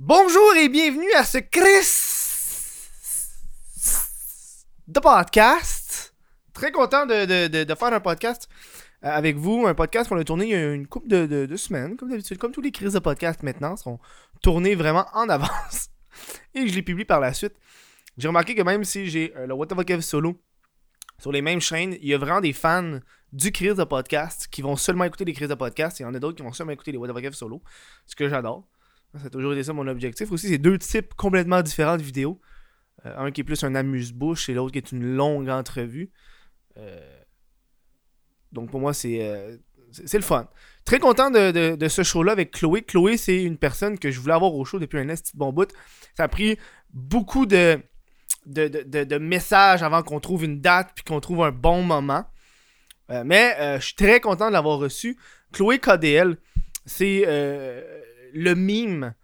Bonjour et bienvenue à ce Chris de podcast. Très content de, faire un podcast euh, avec vous. Un podcast qu'on a tourné il y a une couple de, semaines, comme d'habitude. Comme tous les crises de podcast maintenant sont tournés vraiment en avance. Et je les publie par la suite. J'ai remarqué que même si j'ai euh, le What the solo sur les mêmes chaînes, il y a vraiment des fans du crise de podcast qui vont seulement écouter les crises de podcast. Et il y en a d'autres qui vont seulement écouter les What the solo. Ce que j'adore. Ça a toujours été ça mon objectif. Aussi, c'est deux types complètement différents de vidéos. Euh, un qui est plus un amuse-bouche et l'autre qui est une longue entrevue. Euh, donc pour moi, c'est euh, le fun. Très content de, de- ce show-là avec Chloé. Chloé, c'est une personne que je voulais avoir au show depuis un esti de bon bout. Ça a pris beaucoup de, de, messages avant qu'on trouve une date puis qu'on trouve un bon moment. Euh, mais je suis très content de l'avoir reçu. Chloé KDL, c'est le mime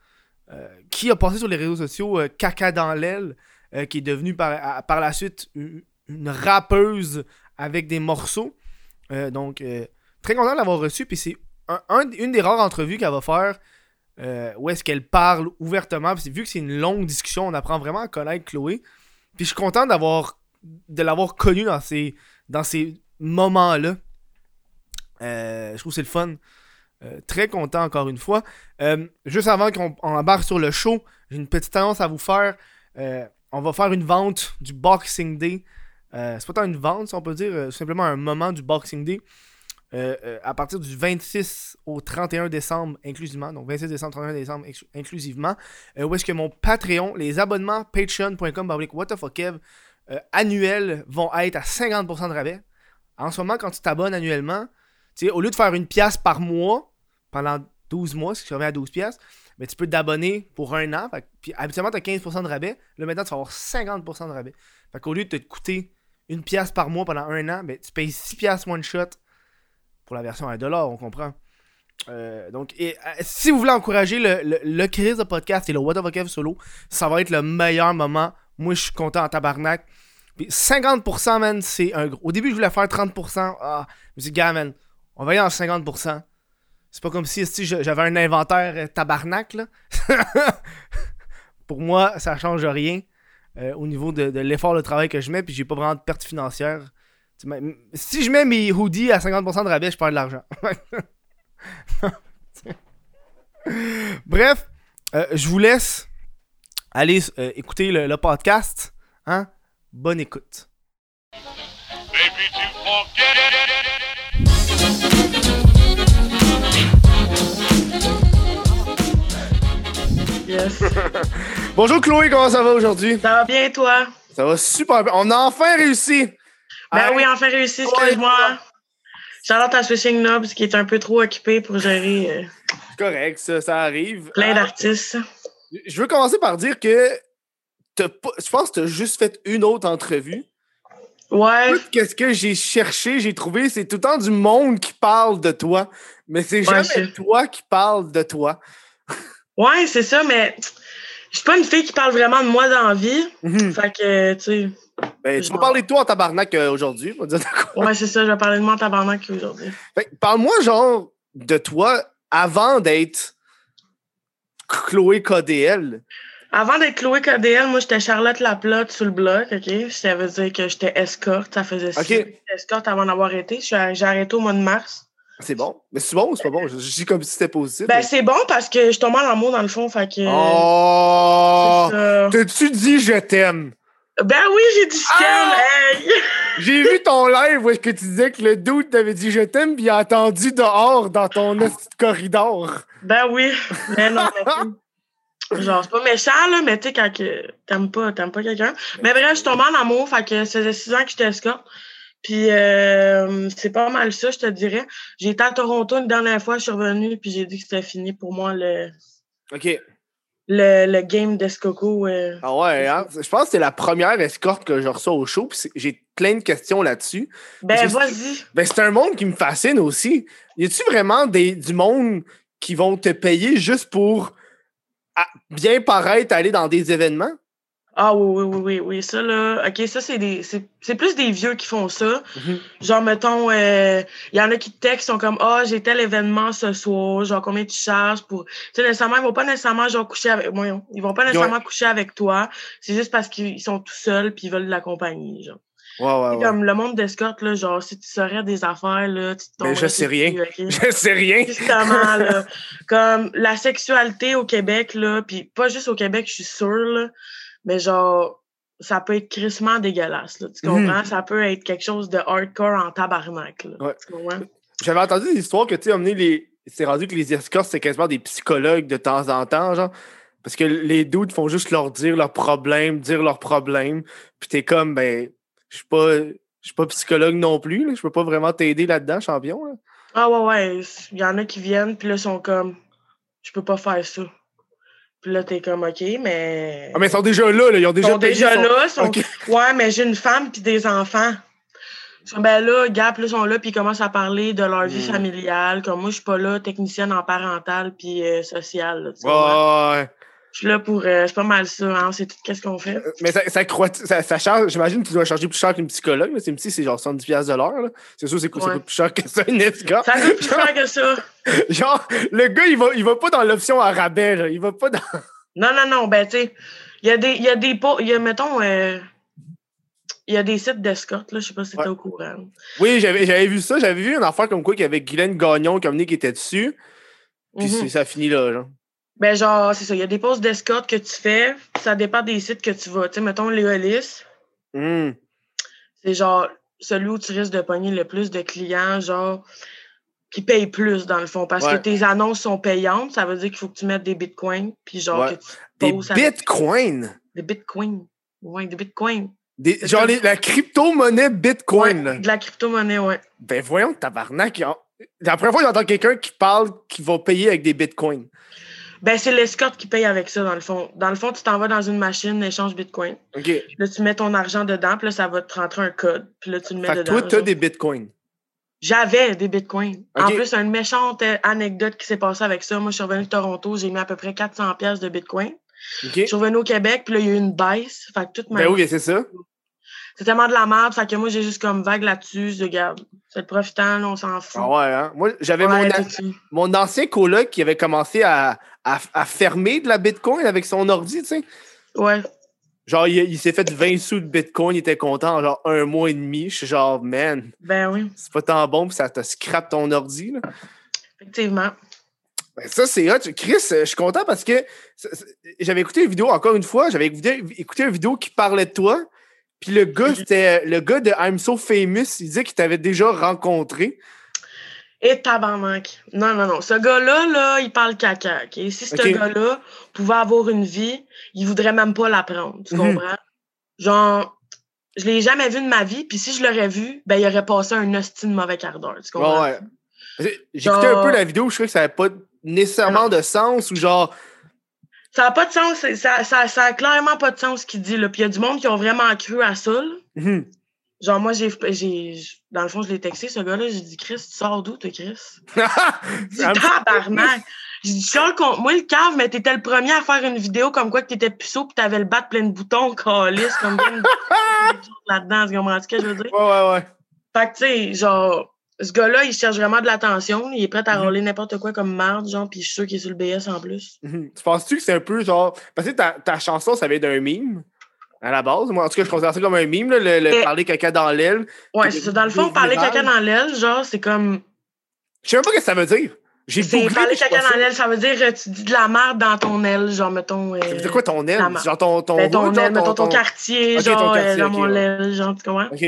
euh, qui a passé sur les réseaux sociaux euh, caca dans l'aile, euh, qui est devenu par, la suite une, rappeuse avec des morceaux. Donc, très content de l'avoir reçu. Puis c'est un- un- une des rares entrevues qu'elle va faire où est-ce qu'elle parle ouvertement. Puis vu que c'est une longue discussion, on apprend vraiment à connaître Chloé. Puis je suis content d'avoir de l'avoir connue dans ces, dans moments-là. Je trouve que c'est le fun. Euh, très content encore une fois. Euh, juste avant qu'on on embarque sur le show, j'ai une petite annonce à vous faire. Euh, on va faire une vente du Boxing Day. C'est pas tant une vente, si on peut dire, simplement un moment du Boxing Day. À partir du 26 au 31 décembre inclusivement, donc 26 décembre, 31 décembre inclusivement, où est-ce que mon Patreon, les abonnements patreon.com what the fuck Kev, annuels vont être à 50% de rabais. En ce moment, quand tu t'abonnes annuellement, au lieu de faire une pièce par mois, pendant 12 mois, ce qui revient à 12 pièces, mais tu peux t'abonner pour un an. Puis habituellement, tu as 15% de rabais. Là, maintenant, tu vas avoir 50% de rabais. Fait qu'au lieu de te coûter une pièce par mois pendant un an, ben, tu payes 6 pièces one shot pour la version à 1$, on comprend. Euh, donc, euh, si vous voulez encourager le, le, le Chris de podcast et le What Ev solo, ça va être le meilleur moment. Moi, je suis content en tabarnak. Puis 50%, man, c'est un gros. Au début, je voulais faire 30%. Ah, je me suis dit, gars, man, on va aller en 50%. C'est pas comme si, si j'avais un inventaire euh, tabarnak. Pour moi, ça change rien euh, au niveau de, l'effort de travail que je mets, puis j'ai pas vraiment de perte financière. Si je mets mes hoodies à 50% de rabais, je perds de l'argent. Bref, euh, je vous laisse aller écouter le, le podcast. Hein? Bonne écoute. Maybe Yes. Bonjour Chloé, comment ça va aujourd'hui? Ça va bien, toi? Ça va super bien. On a enfin réussi! Ben Hey, oui, enfin réussi, excuse-moi. Charlotte à Swishing Knobs qui est un peu trop occupée pour gérer euh, correct, ça, ça arrive. plein Ah, d'artistes. Je veux commencer par dire que t'as pas- je pense que tu as juste fait une autre entrevue. Ouais, Tout Qu'est-ce que j'ai cherché, j'ai trouvé, c'est tout le temps du monde qui parle de toi, mais c'est Ouais, jamais toi qui parle de toi. Ouais, c'est ça, mais je suis pas une fille qui parle vraiment de moi dans la vie. Mhm. Fait que, tu sais, Ben, tu vas parler de toi en tabarnak euh, aujourd'hui. on va dire de quoi. ouais, c'est ça, je vais parler de moi en tabarnak aujourd'hui. Fait que Parle-moi, genre, de toi avant d'être Chloé KDL. Avant d'être Chloé KDL, moi, j'étais Charlotte Laplotte sur le bloc, OK? Ça veut dire que j'étais escorte. Ça faisait six OK. ans que j'étais escorte avant d'avoir été. J'ai arrêté au mois de mars. C'est bon? Mais c'est bon ou c'est pas bon? Je, je dis comme si c'était positif. Ben, mais- c'est bon parce que je tombe en amour dans le fond, fait que... Oh! T'as-tu dit je t'aime? Ben oui, j'ai dit je Ah! t'aime, hey! J'ai vu ton live où est-ce que tu disais que le dude t'avait dit je t'aime puis il a attendu dehors dans ton de corridor. Ben oui, mais non, mais tu- Genre, c'est pas méchant, là, mais tu sais, quand t'aimes pas, t'aimes pas quelqu'un. Mais bref, je suis tombée en amour, fait que ça faisait six ans que j'étais escorte. Puis euh, c'est pas mal ça, je te dirais. J'ai été à Toronto une dernière fois, je suis revenue, puis j'ai dit que c'était fini pour moi le, OK. le, le game d'Escoco. euh. Ah ouais, hein? Je pense que c'est la première escorte que je reçois au show. puis J'ai plein de questions là-dessus. Ben vas-y. Ben, c'est un monde qui me fascine aussi. Y a-tu vraiment des, du monde qui vont te payer juste pour à- bien paraître aller dans des événements? Ah oui, oui, oui, oui, oui. Ça, là, OK, ça, c'est des. C'est plus des vieux qui font ça. Mhm. Genre, mettons, euh, il y en a qui te textent, sont comme Ah, j'ai tel événement ce soir, genre combien tu charges pour. Tu sais, nécessairement, ils vont pas nécessairement genre coucher avec. Voyons, ils vont pas nécessairement coucher avec toi. C'est juste parce qu'ils sont tout seuls puis ils veulent de la compagnie, genre. Ouais, ouais. Comme le monde d'escorte, là, genre, si tu saurais des affaires, là, tu te Mais Ben, je sais rien. cul, OK? Je sais rien. Justement, là. Comme la sexualité au Québec, là, puis pas juste au Québec, je suis sûre, là, mais genre, ça peut être crissement dégueulasse, là. Tu Mhm. comprends? Ça peut être quelque chose de hardcore en tabarnak, là. Ouais. Tu comprends? J'avais entendu des histoires que, tu sais, les. C'est rendu que les escortes, c'est quasiment des psychologues de temps en temps, genre. Parce que les dudes font juste leur dire leurs problèmes, dire leurs problèmes. Puis t'es comme, ben, je suis pas. Je suis pas psychologue non plus, là. Je peux pas vraiment t'aider là-dedans, champion. Là. Ah ouais, ouais. Il y en a qui viennent, puis là, sont comme, je peux pas faire ça. Puis là, t'es comme, OK, mais... Ah, mais ils sont déjà là, là. Ils ont déjà sont payé, déjà ils sont- là. Sont... Ok. Ouais, mais j'ai une femme puis des enfants. Ben là, Gap, là, sont là, puis ils commencent à parler de leur vie Hmm. familiale. Comme moi, je suis pas là, technicienne en parental puis euh, sociale. là, tu ouais. Je suis là pour. euh, c'est pas mal ça, hein, c'est tout qu'est-ce qu'on fait. Mais ça, ça, ça, ça charge. J'imagine que tu dois charger plus cher qu'une psychologue. C'est une psy, c'est genre 70$ piastres de l'heure. là. C'est sûr, c'est coûte- Ouais. plus cher que ça, une escorte. Ça coûte plus cher que ça. Genre, le gars, il va, il va pas dans l'option à rabais, là. Il va pas dans. Non, non, non, ben, tu sais, il y a des. Il y a des. Il y a, mettons. euh, il y a des sites d'escorte, là, je sais pas si Ouais. t'es au courant. Oui, j'avais, vu ça. J'avais vu une affaire comme quoi qu'il y avait Guylaine Gagnon comme qui était dessus. Puis Mhm. ça finit là, genre. Ben, genre, c'est ça. Il y a des postes d'escorte que tu fais. Ça dépend des sites que tu vas. Tu sais, mettons, Léolis, Hum. c'est genre celui où tu risques de pogner le plus de clients, genre, qui payent plus, dans le fond. Parce Ouais. que tes annonces sont payantes. Ça veut dire qu'il faut que tu mettes des bitcoins. Puis, genre, Ouais. que tu Des avec- bitcoins? Des bitcoins. Ouais, des bitcoins. Des, genre les- la crypto-monnaie bitcoin. Ouais, de la crypto-monnaie, ouais. Ben voyons, tabarnak. La première fois que j'entends quelqu'un qui parle qu'il va payer avec des bitcoins. Ben, c'est l'escorte qui paye avec ça, dans le fond. Dans le fond, tu t'en vas dans une machine échange bitcoin. OK. Là, tu mets ton argent dedans, puis là, ça va te rentrer un code. Puis là, tu le mets Fait dedans. toi, t'as genre. des bitcoins. J'avais des bitcoins. En plus, une méchante euh, anecdote qui s'est passée avec ça. Moi, je suis revenue de Toronto, j'ai mis à peu près 400 pièces de bitcoin. Je suis revenue au Québec, puis là, il y a eu une baisse. Fait que toute ma Ben oui, c'est ça. C'est tellement de la merde. Fait que moi, j'ai juste comme vague là-dessus. Je regarde, c'est le profitant, là, on s'en fout. Ah ouais, hein? Moi, j'avais Ouais, mon, mon ancien coloc qui avait commencé à, à, à fermer de la bitcoin avec son ordi, tu sais. Ouais. Genre, il, il s'est fait 20 sous de bitcoin, il était content en genre un mois et demi. Je suis genre, man, Ben oui, c'est pas tant bon, puis ça te scrape ton ordi, là. effectivement. Ben, ça, c'est hot. Chris, euh, je suis content parce que j'avais écouté une vidéo, encore une fois, j'avais écouté, écouté une vidéo qui parlait de toi. Puis le gars, c'était le gars de I'm So Famous. Il disait qu'il t'avait déjà rencontré. Et tabarnak. Non, non, non. Ce gars-là, là, il parle caca. ok? Si ce gars-là pouvait avoir une vie, il voudrait même pas la prendre. Tu Mhm. comprends? Genre, je l'ai jamais vu de ma vie, puis si je l'aurais vu, ben, il aurait passé un hostie de mauvais quart d'heure. Tu comprends? Ouais. J'écoutais un peu la vidéo, je trouvais que ça n'avait pas nécessairement de sens ou genre. Ça n'a pas de sens. Ça, ça, ça a clairement pas de sens ce qu'il dit, là. Puis il y a du monde qui ont vraiment cru à ça, là. hum, Genre, moi, j'ai, j'ai, dans le fond, je l'ai texté, ce gars-là. J'ai dit, Chris, tu sors d'où, toi, Chris? So tabarnak! J'ai dit, Charles, moi, le cave, mais t'étais le premier à faire une vidéo comme quoi que t'étais puceau pis t'avais le bat plein de boutons, calice, comme bien là-dedans, tu comprends ce que je veux dire? Ouais, ouais, ouais. Fait que, tu sais, genre, ce gars-là, il cherche vraiment de l'attention. Il est prêt à Mhm. rouler n'importe quoi comme marde, genre, pis je suis sûr qu'il est sur le BS en plus. Mhm. Tu penses-tu que c'est un peu genre. Parce que ta, ta chanson, ça vient d'un meme à la base? Moi, en tout cas, je considère ça comme un meme, là, le, le Et- parler caca dans l'aile. Ouais, Puis c'est ça. Dans le fond, parler caca dans l'aile, genre, c'est comme. Je sais même pas ce que ça veut dire. J'ai parler puis caca dans l'aile, ça veut dire euh, tu dis de la merde dans ton aile, genre, mettons. euh, Ça veut dire quoi ton aile? Genre ton, ton ben, ton genre, aile, mettons ton quartier, Ok, ton genre, euh, quartier, dans ok, mon ouais. aile, genre, tu comprends? OK.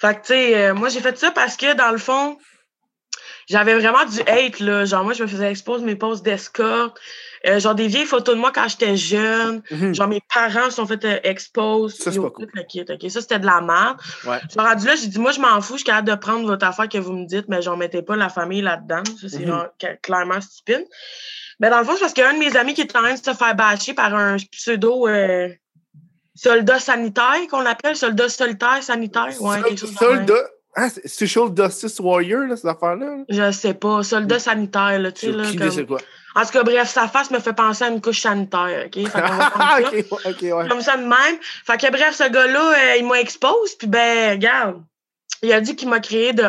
Fait que, tu sais, euh, moi, j'ai fait ça parce que, dans le fond, j'avais vraiment du hate, là. Genre, moi, je me faisais exposer mes posts d'escorte. euh, genre, des vieilles photos de moi quand j'étais jeune. Mhm. Genre, mes parents se sont fait euh, expose. Ça, c'est pas cool. le kit? Ça, c'était de la merde. Ouais. Suis rendu là, j'ai dit, moi, je m'en fous, je suis capable de prendre votre affaire que vous me dites, mais genre, mettez pas la famille là-dedans. Ça, c'est Mhm. genre clairement stupide. Mais dans le fond, c'est parce qu'il y a un de mes amis qui est en train de se faire bâcher par un pseudo euh, soldat sanitaire, qu'on appelle soldat solitaire sanitaire. Ouais, quelque chose. Soldat. Ah, c'est Social Justice Warrior, là, cette affaire-là. là? Je sais pas, soldat sanitaire, là, tu sais, là. comme- quoi? En tout cas, bref, sa face me fait penser à une couche sanitaire, OK? Fait prendre Ah, ça. ouais. Comme ça de même. Fait que bref, ce gars-là, euh, il m'a expose, puis ben, regarde, il a dit qu'il m'a créé de,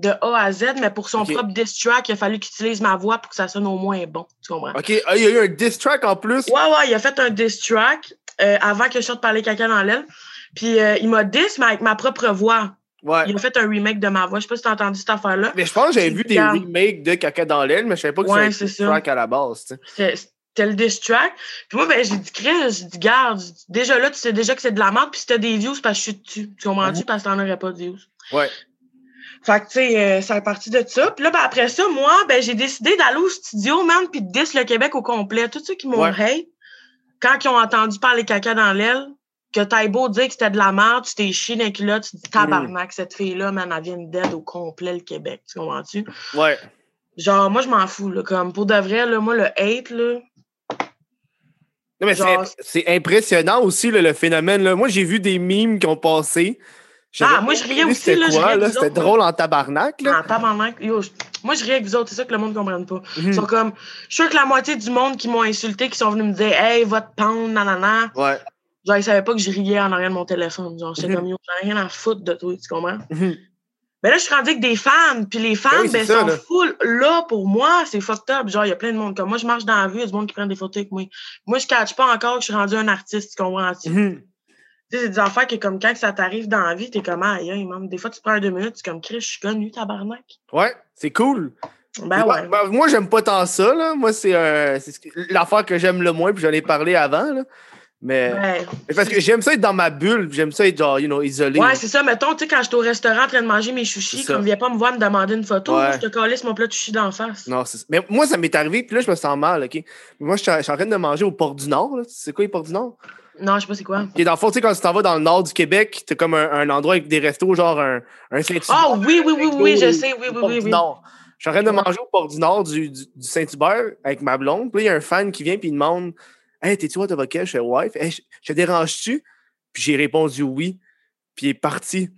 de A à Z, mais pour son propre diss track, il a fallu qu'il utilise ma voix pour que ça sonne au moins bon. Tu comprends? Ok, ah, il y a eu un diss track en plus? Ouais, ouais, il a fait un diss track euh, avant que je sorte parler caca dans l'aile. Puis euh, il m'a diss, mais avec ma propre voix. Ouais. Il a fait un remake de ma voix. Je sais pas si t'as entendu cette affaire-là. Mais je pense que j'avais vu des remakes de Caca dans l'aile, mais je savais pas que Ouais, c'était un c'est diss track à la base. C'était le diss track. Puis moi, ben, j'ai dit, Chris, j'ai dit, garde, déjà là, tu sais déjà que c'est de la merde, puis si t'as des views, c'est parce que je suis dessus. Tu comprends-tu? Parce que t'en aurais pas de views. Ouais. Fait que, tu sais, euh, ça est parti de ça. Puis là, ben, après ça, moi, ben, j'ai décidé d'aller au studio, man, puis de diss le Québec au complet. Tous ceux qui m'ont Ouais. hate, quand ils ont entendu parler caca dans l'aile, que t'as beau dire que c'était de la merde, tu t'es chié dans les culottes, tu dis Mm. tabarnak, cette fille-là, man, elle vient d'aide au complet, le Québec. Tu comprends-tu? Ouais. Genre, moi, je m'en fous, là. Comme, pour de vrai, là, moi, le hate, là. Non, mais Genre- c'est impressionnant aussi, là, le phénomène. Là. Moi, j'ai vu des mimes qui ont passé. Ah, moi, je riais aussi, c'était quoi, riais là. C'était drôle en tabarnak. Là. En tabarnak. Yo, je- moi, je ris avec vous autres, c'est ça que le monde ne comprenne pas. Mhm. Ils sont comme, je suis sûr que la moitié du monde qui m'ont insulté, qui sont venus me dire, hey, va te pendre, nanana. Ouais. Genre, ils savaient pas que je riais en arrière de mon téléphone. Genre, j'étais Mhm. comme, yo, j'en ai rien à foutre de toi, tu comprends? Mhm. Mais là, je suis rendue avec des fans, puis les fans, Ben oui, ben, ça, sont là. full là pour moi, c'est fucked up. Genre, il y a plein de monde. Comme moi, je marche dans la rue, il y a du monde qui prend des photos avec moi. Moi, je catch pas encore que je suis rendu un artiste, tu comprends-tu? Mhm. C'est des affaires que, comme quand ça t'arrive dans la vie, t'es comme, aïe, aïe, man. Des fois, tu prends deux minutes, tu es comme, Chris, je suis connu, tabarnak. Ouais, c'est cool. Ben ouais. ben, moi, j'aime pas tant ça. Là. Moi, c'est euh, l'affaire que j'aime le moins, puis j'en ai parlé avant. Là. Mais Ouais. parce que j'aime ça être dans ma bulle, j'aime ça être genre, you know, isolé. Ouais, c'est ça. Mettons, tu sais, quand j'étais au restaurant en train de manger mes sushis, comme viens pas me voir me demander une photo, Ouais. je te calisse mon plat de sushi d'en face. Non, c'est- mais moi, ça m'est arrivé, puis là, je me sens mal, OK? Moi, je suis en je suis train de manger au Port du Nord. là. C'est quoi, les Ports du Nord? Non, je sais pas c'est quoi. Est dans le fond, tu sais, quand tu t'en vas dans le nord du Québec, t'as comme un, un endroit avec des restos, genre un, un Saint-Hubert. Ah oui, oui, oui, oui, je sais, oui, oui, oui, oui. Nord. Je suis en train de manger au Port du Nord du, du, du Saint-Hubert avec ma blonde. Puis là, il y a un fan qui vient puis il demande Hey, t'es-tu what avocat? Je fais fait, Hey, je je te dérange-tu? Puis j'ai répondu oui. Puis il est parti.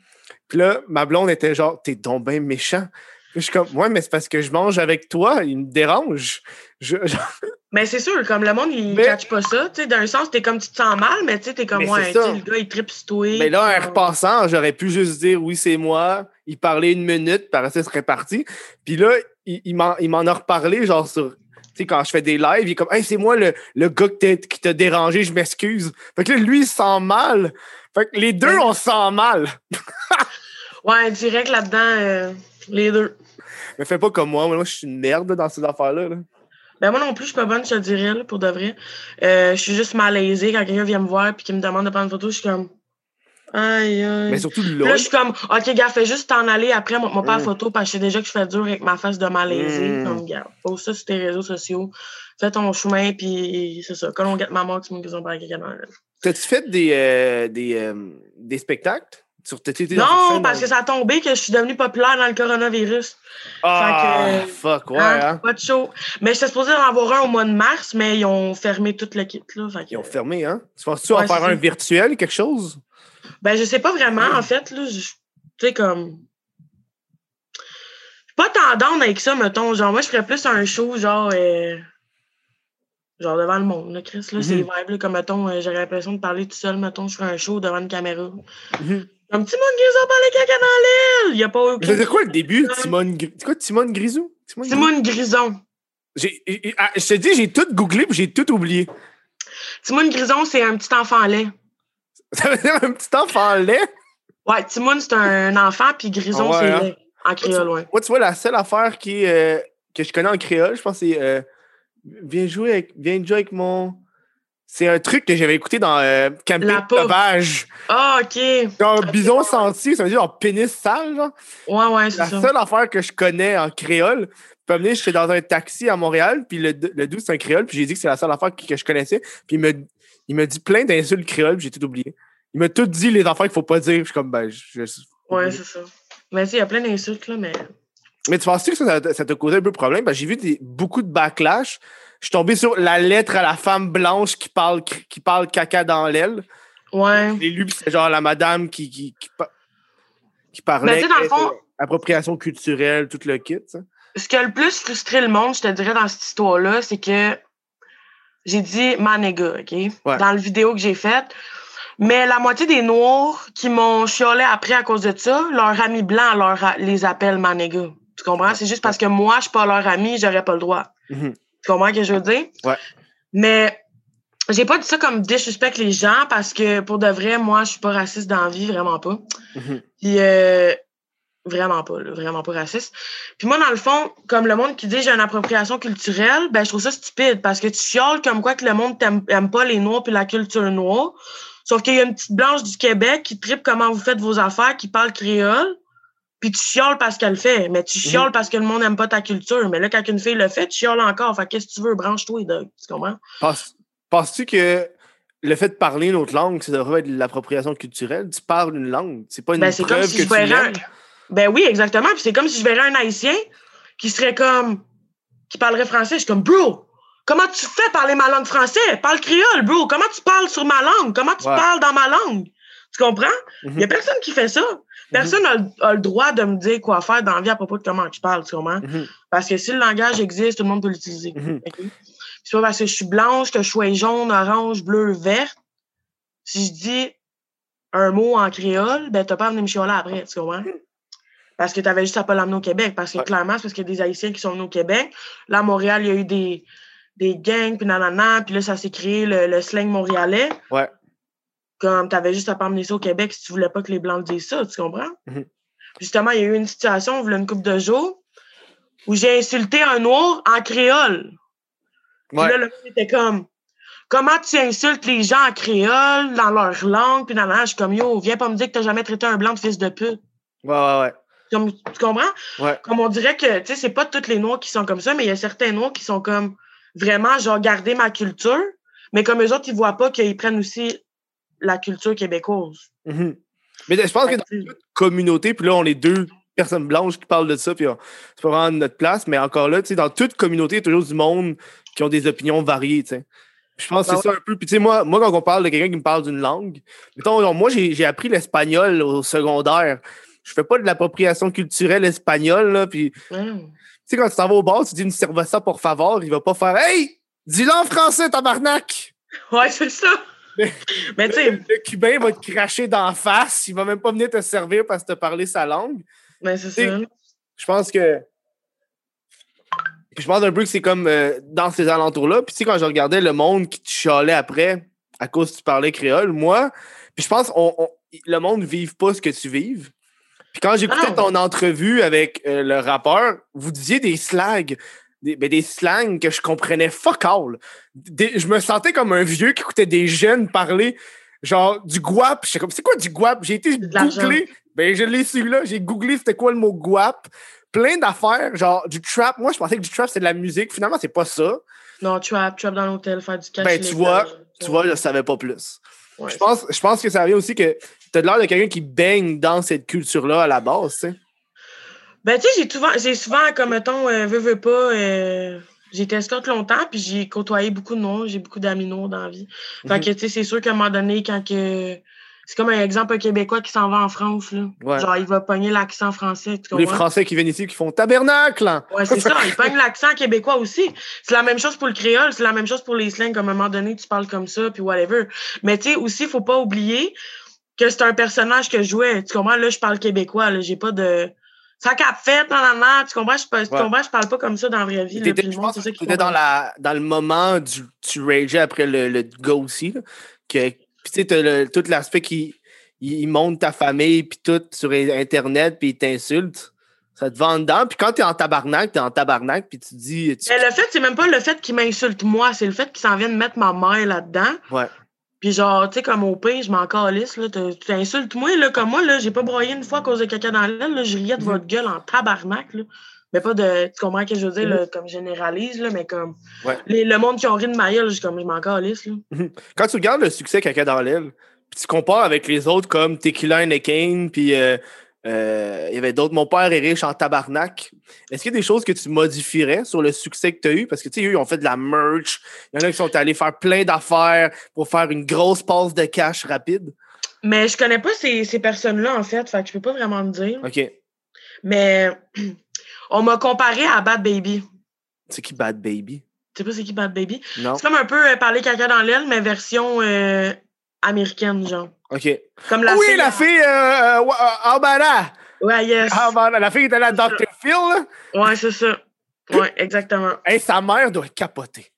Puis là, ma blonde était genre T'es donc bien méchant. Puis je suis comme Ouais, mais c'est parce que je mange avec toi, il me dérange. Je, je- Mais c'est sûr, comme le monde, il Mais- catch pas ça. Tu sais, d'un sens, t'es comme tu te sens mal, mais tu sais, t'es comme, Mais ouais, le gars, il tripe toi. Mais là, en repassant, j'aurais pu juste dire oui, c'est moi. Il parlait une minute, par ça serait parti. Puis là, il, il m'en il m'en a reparlé, genre sur. Tu sais, quand je fais des lives, il est comme, hey, c'est moi le, le gars qui t'a dérangé, je m'excuse. Fait que là, lui, il se sent mal. Fait que les deux, on se sent mal. Ouais, direct là-dedans, euh, les deux. Mais fais pas comme moi. Moi, je suis une merde dans ces affaires-là. là. Ben moi non plus, je suis pas bonne, je te dirais, là, pour de vrai. Euh, je suis juste malaisée quand quelqu'un vient me voir et qu'il me demande de prendre une photo, je suis comme. Aïe, aïe. Mais surtout là. là, je suis comme, OK, gars, fais juste t'en aller après, mon pas la Mm. photo, parce que je sais déjà que je fais dur avec ma face de malaisée. Mm. Comme, gars, pose ça sur tes réseaux sociaux, fais ton chemin, puis c'est ça. Quand on guette ma mort, tu me dis, on parle quelqu'un. T'as-tu fait des, euh, des, euh, des spectacles? Une Non, parce que ça a tombé que je suis devenue populaire dans le coronavirus. Ah, fait que- fuck, ouais. Hein? hein. Pas de show. Mais j'étais supposée en avoir un au mois de mars, mais ils ont fermé tout le kit. Là, fait que- Ils ont fermé, hein? Tu penses-tu en faire un virtuel, quelque chose? Ben, je sais pas vraiment, en fait. Là, tu sais, comme. Je suis pas tendance avec ça, mettons. Genre, moi, je ferais plus un show, genre. euh, Genre devant le monde, là, Chris. Là, c'est Mhm. vibe, là, comme, mettons, euh, j'aurais l'impression de parler tout seul, mettons, je ferais un show devant une caméra. Mhm. Comme petit monde qui ont parlé caca dans l'aile! Il y a pas aucun. C'est quoi le début? Gri- C'est quoi Timone Grisou? Timone Timone Grison. J'ai- ah, je te dis, j'ai tout googlé puis j'ai tout oublié. Timone Grison, c'est un petit enfant laid. Ça veut dire un petit enfant laid? Ouais, Timone, c'est un enfant, puis Grison, Ah ouais, c'est hein? En créole, ouais. Moi, tu vois, la seule affaire qui, est, euh, que je connais en créole, je pense, c'est euh, Viens jouer avec. Viens jouer avec mon. C'est un truc que j'avais écouté dans euh, Camping La. Sauvage. Ah, OK. Genre bison senti, ça veut dire genre pénis sale, genre. Ouais, ouais, c'est La ça. seule affaire que je connais en créole, puis amener, j'étais dans un taxi à Montréal, puis le, le doux, c'est un créole, puis j'ai dit que c'est la seule affaire que, que je connaissais, puis il me, il me dit plein d'insultes créoles, puis j'ai tout oublié. Il m'a tout dit les affaires qu'il faut pas dire, je suis comme, ben, je. je- Ouais, c'est ça. Mais tu il y a plein d'insultes, là, mais. Mais tu penses que ça, ça- ça t'a causé un peu de problème? Parce que j'ai vu des- beaucoup de backlash. Je suis tombé sur la lettre à la femme blanche qui parle, qui parle caca dans l'aile. Ouais. Je l'ai lu, c'est genre la madame qui, qui, qui, qui parlait Ben, tu sais, dans le euh, fond- appropriation culturelle, tout le kit. ça. ce qui a le plus frustré le monde, je te dirais, dans cette histoire-là, c'est que j'ai dit Manega, OK? Dans la vidéo que j'ai faite. Mais la moitié des Noirs qui m'ont chiolé après à cause de ça, leurs amis blancs leur les appellent Manega. Tu comprends? C'est juste parce que moi, je suis pas leur ami, j'aurais pas le droit. Mhm. Tu comprends ce que je veux dire? Ouais. Mais j'ai pas dit ça comme disrespect les gens parce que pour de vrai, moi, je suis pas raciste dans la vie, vraiment pas. Mhm. Puis euh, vraiment pas, là, vraiment pas raciste. Puis moi, dans le fond, comme le monde qui dit j'ai une appropriation culturelle, ben je trouve ça stupide parce que tu chiales comme quoi que le monde t'aime aime pas les noirs puis la culture noire. Sauf qu'il y a une petite blanche du Québec qui tripe comment vous faites vos affaires, qui parle créole. Puis tu chiales parce qu'elle le fait. Mais tu chiales parce que le monde n'aime pas ta culture. Mais là, quand une fille le fait, tu chiales encore. Fait qu'est-ce que tu veux? Branche-toi, Doug. Tu comprends? Penses- Penses-tu que le fait de parler une autre langue, ça devrait être de l'appropriation culturelle? Tu parles une langue. C'est pas une Ben, c'est comme preuve si que je tu verrais un... Ben oui, exactement. Puis c'est comme si je verrais un Haïtien qui serait comme... qui parlerait français. Je suis comme, bro, comment tu fais parler ma langue français? Parle créole, bro. Comment tu parles sur ma langue? Comment tu Ouais. parles dans ma langue? Tu comprends? Il Mhm. y a personne qui fait ça. Personne n'a le- droit de me dire quoi faire dans la vie à propos de comment je parle, tu comprends? Mhm. Parce que si le langage existe, tout le monde peut l'utiliser. Mhm. C'est pas parce que je suis blanche que je suis jaune, orange, bleu, vert. Si je dis un mot en créole, ben t'as pas à venir me chialer après, tu comprends? Parce que t'avais juste à pas l'amener au Québec. Parce que Ouais. clairement, c'est parce qu'il y a des Haïtiens qui sont venus au Québec. Là, à Montréal, il y a eu des, des gangs, puis nanana, puis là, ça s'est créé le, le slang montréalais. Ouais. Comme t'avais juste à pas emmener ça au Québec si tu voulais pas que les Blancs disent ça, tu comprends? Mhm. Justement, il y a eu une situation, il y a une couple de jours, où j'ai insulté un noir en créole. Puis là, le gars était comme, comment tu insultes les gens en créole, dans leur langue, puis dans la comme, yo, viens pas me dire que t'as jamais traité un blanc de fils de pute. Ouais, ouais, ouais. Comme, tu comprends? Ouais. Comme on dirait que, tu sais, c'est pas tous les noirs qui sont comme ça, mais il y a certains noirs qui sont comme, vraiment, genre, garder ma culture, mais comme eux autres, ils voient pas qu'ils prennent aussi la culture québécoise. Mhm. Mais je pense que dans toute communauté, puis là, on est deux personnes blanches qui parlent de ça, puis on- c'est pas vraiment notre place, mais encore là, tu sais, dans toute communauté, il y a toujours du monde qui ont des opinions variées, tu sais. Je pense que Ben c'est ça un peu. Puis tu sais, moi, moi, quand on parle de quelqu'un qui me parle d'une langue, mettons, moi, j'ai appris l'espagnol au secondaire. Je fais pas de l'appropriation culturelle espagnole, là, puis tu sais, quand tu t'en vas au bar, tu dis une cerveza pour favor, il va pas faire Hey! Dis-le en français, tabarnak! Ouais, c'est ça. Mais- mais tu sais, Le Cubain va te cracher d'en face, il va même pas venir te servir parce que t'as parlé sa langue. ben c'est ça. Je pense que. Puis je pense un peu que c'est comme euh, dans ces alentours-là. Puis tu sais, quand je regardais le monde qui te chialait après à cause que tu parlais créole, moi, puis je pense on, on- le monde ne vive pas ce que tu vives. Puis quand j'écoutais Ah. ton entrevue avec euh, le rappeur, vous disiez des slags. Des, ben, des slangs que je comprenais fuck all. Des- je me sentais comme un vieux qui écoutait des jeunes parler genre du guap. J'étais comme, c'est quoi du guap? J'ai été googlé. Ben, je l'ai su là. J'ai googlé c'était quoi le mot guap. Plein d'affaires, genre du trap. Moi, je pensais que du trap, c'est de la musique. Finalement, c'est pas ça. Non, trap, trap dans l'hôtel, faire du cash. Ben, tu vois, Tu vois, je savais pas plus. Ouais, Je pense, je pense que ça vient aussi que t'as l'air de quelqu'un qui baigne dans cette culture-là à la base, tu sais. Ben, tu sais, j'ai souvent, j'ai souvent, comme mettons, euh, veux, veux pas, euh, j'ai été escorte longtemps, puis j'ai côtoyé beaucoup de noirs, j'ai beaucoup d'amis noirs dans la vie. Fait Mhm. que, tu sais, c'est sûr qu'à un moment donné, quand que. C'est comme un exemple, un Québécois qui s'en va en France, là. Ouais. Genre, il va pogner l'accent français, tu Les? Français qui viennent ici qui font tabernacle. hein. Ouais, c'est ça. Il pogne l'accent québécois aussi. C'est la même chose pour le créole, c'est la même chose pour les slangs. Comme à un moment donné, tu parles comme ça, puis whatever. Mais tu sais, aussi, faut pas oublier que c'est un personnage que je jouais. Tu comprends? Là, je parle québécois. Là, j'ai pas de. Ça cap fait, non, non, non. Tu comprends? Je, tu Ouais. comprends? Je parle pas comme ça dans la vraie vie. T'étais- dans, la, dans le moment du tu rageais après le, le go aussi. Que, puis tu sais, tout l'aspect qui il monte ta famille, puis tout sur Internet, puis il t'insulte. Ça te vend dedans. Puis quand t'es en tabarnak, t'es en tabarnak, puis tu dis. tu- Mais le fait, c'est même pas le fait qu'il m'insulte moi, c'est le fait qu'il s'en vienne mettre ma mère là-dedans. Ouais. Puis genre, tu sais, comme au pire, je m'en calisse, là. Tu insultes moi, là, comme moi, là, j'ai pas broyé une fois à cause de caca dans l'aile, là. Je riais de Mhm. votre gueule en tabarnak, là. Mais pas de. Tu comprends ce que je veux dire, là, comme généralise, là, mais comme. Ouais. Les, le monde qui ont ri de ma gueule, je, comme, je m'en calisse, là. Quand tu regardes le succès caca dans l'aile, puis tu compares avec les autres comme Tequila and Kane, puis euh, euh, il y avait d'autres, Mon père est riche en tabarnak. Est-ce qu'il y a des choses que tu modifierais sur le succès que tu as eu? Parce que tu sais, eux, ils ont fait de la merch. Il y en a qui sont allés faire plein d'affaires pour faire une grosse passe de cash rapide. Mais je connais pas ces, ces personnes-là, en fait, fait que je peux pas vraiment me dire. OK. Mais On m'a comparé à Bad Baby. C'est qui Bad Baby? Tu sais pas c'est qui Bad Baby? Non. C'est comme un peu euh, parler caca dans l'aile, mais version euh, américaine, genre. OK. Comme la oui, fille, la fille euh, euh, euh, Albana. Ouais, yes. Albana. La fille était là, Dr. Phil, là. Ouais, c'est ça. Ouais, exactement. Hey, sa mère doit capoter.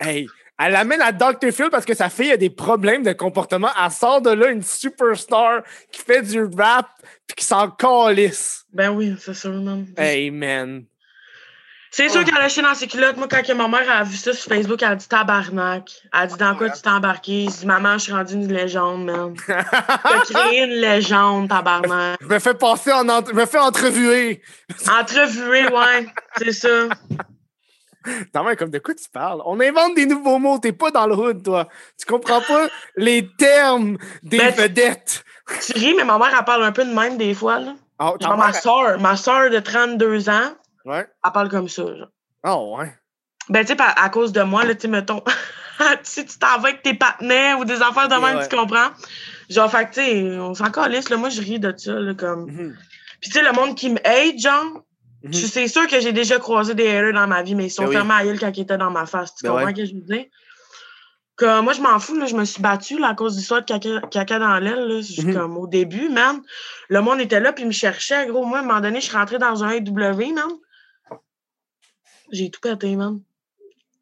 Hey, elle amène à Dr. Phil parce que sa fille a des problèmes de comportement. Elle sort de là une superstar qui fait du rap puis qui s'en calisse. Ben oui, c'est sûr, man. Hey, man. C'est sûr Oh. qu'elle a chié dans ses culottes. Moi, quand que ma mère a vu ça sur Facebook, elle a dit tabarnak. Elle a dit dans quoi tu t'es embarqué? Je dis maman, je suis rendue une légende, man. T'as créé une légende, tabarnak. Je me fais passer en entre... je me fais entrevuer. Entrevué, ouais, c'est ça. T'as même comme de quoi tu parles? On invente des nouveaux mots, t'es pas dans le hood, toi. Tu comprends pas les termes des Ben, vedettes. Tu ris, mais ma mère, elle parle un peu de même des fois, là. Ah, ta Genre ma soeur, ma soeur de 32 ans, Ouais. elle parle comme ça, genre. Ah, ouais. Ben, tu sais, à cause de moi, là, tu sais, mettons, si tu t'en vas avec tes partenaires ou des affaires de même, ouais. tu comprends? Genre, fait que, tu sais, on s'en calisse, là. Moi, je ris de ça, là, comme. Mhm. Puis, tu sais, le monde qui me hate, genre, Mhm. je c'est sûr que j'ai déjà croisé des haters dans ma vie, mais ils sont Ben oui. fermés à gueule quand ils étaient dans ma face. Tu Ben comprends ouais. ce que je veux dire? Que moi, je m'en fous, là. Je me suis battue, là, à cause du soir de caca, caca dans l'aile, Mhm. Comme au début, man. Le monde était là, puis il me cherchait, gros. Moi, à un moment donné, je suis rentrée dans un AW, man. J'ai tout pété, man.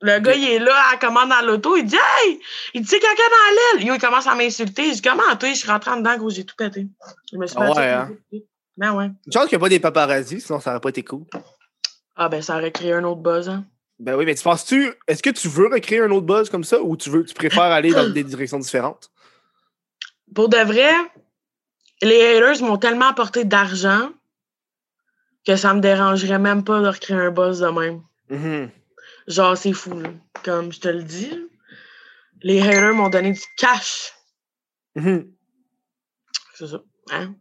Le gars, il est là, à la commande dans l'auto, il dit Hey! Il dit c'est caca dans l'aile! Il commence à m'insulter. Je dis Comment toi? Je suis rentrée en dedans, gros, j'ai tout pété. Je me suis Ah battue. ouais, hein? Ben ouais. Une chance qu'il n'y a pas des paparazzis, sinon ça n'aurait pas été cool. Ah ben ça aurait créé un autre buzz, hein. Ben oui, mais tu penses-tu, est-ce que tu veux recréer un autre buzz comme ça ou tu veux, tu préfères aller dans des directions différentes? Pour de vrai, les haters m'ont tellement apporté d'argent que ça me dérangerait même pas de recréer un buzz de même. Mhm. Genre, c'est fou, là. Comme je te le dis. Les haters m'ont donné du cash. Mhm. C'est ça. Hein?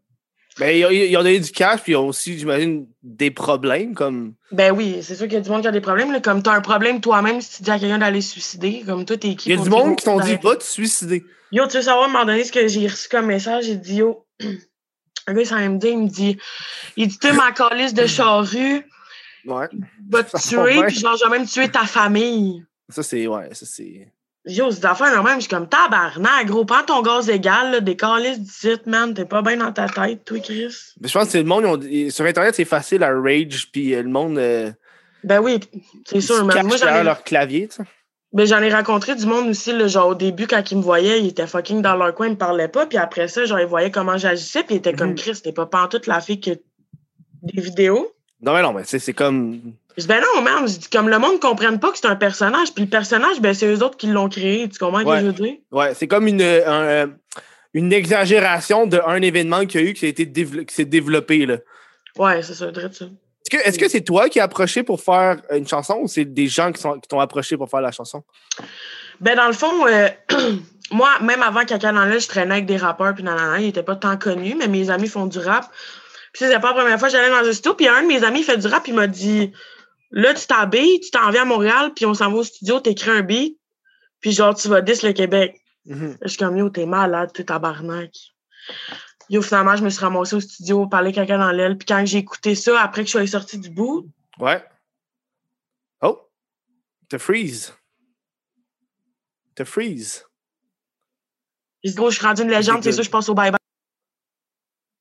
Ben, ils ont, donné du cash, puis ils ont aussi, j'imagine, des problèmes comme. Ben oui, c'est sûr qu'il y a du monde qui a des problèmes. Là. Comme t'as un problème toi-même si tu dis à quelqu'un d'aller suicider. Comme toi, t'es qui? Il y a du monde qui t'ont dit d'arrêter? va te suicider. Yo, tu veux savoir, à un moment donné, ce que j'ai reçu comme message, j'ai dit, yo, un gars, il s'en me dire, il me dit, il dit, tu ma calice de charrue, Ouais. va te va tuer, puis genre, je vais même tuer ta famille. Ça, c'est. Ouais, ça, c'est. Yo, ces affaires, là, même, je suis comme, tabarnak, gros, prends ton gaz égal, là, des calices d'ici, man, t'es pas bien dans ta tête, toi, Chris. Mais je pense que c'est le monde, ont- sur Internet, c'est facile à rage, puis euh, le monde. euh, Ben oui, c'est sûr, man. cachent Moi, j'en ai, leur clavier, tu sais. ben, j'en ai rencontré du monde aussi, là, genre, au début, quand ils me voyaient, ils étaient fucking dans leur coin, ils me parlaient pas, puis après ça, genre, ils voyaient comment j'agissais, puis ils étaient comme, Mhm. Chris, t'es pas pantoute la fille que des vidéos. Non, mais non, mais c'est comme. Ben non, man, je dis, comme le monde ne comprenne pas que c'est un personnage, puis le personnage, ben c'est eux autres qui l'ont créé, tu comprends ce Ouais. que je veux dire? Ouais, c'est comme une, un, euh, une exagération d'un événement qu'il y a eu qui, a été dévelop- qui s'est développé. Là. Ouais, c'est ça, direct ça. Est-ce que est-ce que c'est toi qui as approché pour faire une chanson ou c'est des gens qui t'ont approché pour faire la chanson? Ben, dans le fond, euh, moi, même avant Caca dans je traînais avec des rappeurs, puis nanana, ils étaient pas tant connus, mais mes amis font du rap. Puis c'est pas la première fois que j'allais dans un studio, puis un de mes amis fait du rap, il m'a dit Là, tu t'habilles, tu t'en viens à Montréal, puis on s'en va au studio, t'écris un beat, puis genre, tu vas 10 le Québec. Mhm. Je suis comme, yo, t'es malade, t'es tabarnak. Yo, finalement, je me suis ramassée au studio, parler caca dans l'aile. Puis quand j'ai écouté ça, après que je sois sortie du bout, Ouais. Oh! Te freeze. Te freeze. j'ai dit, gros, je suis rendue une légende, c'est sûr, je passe au bye-bye.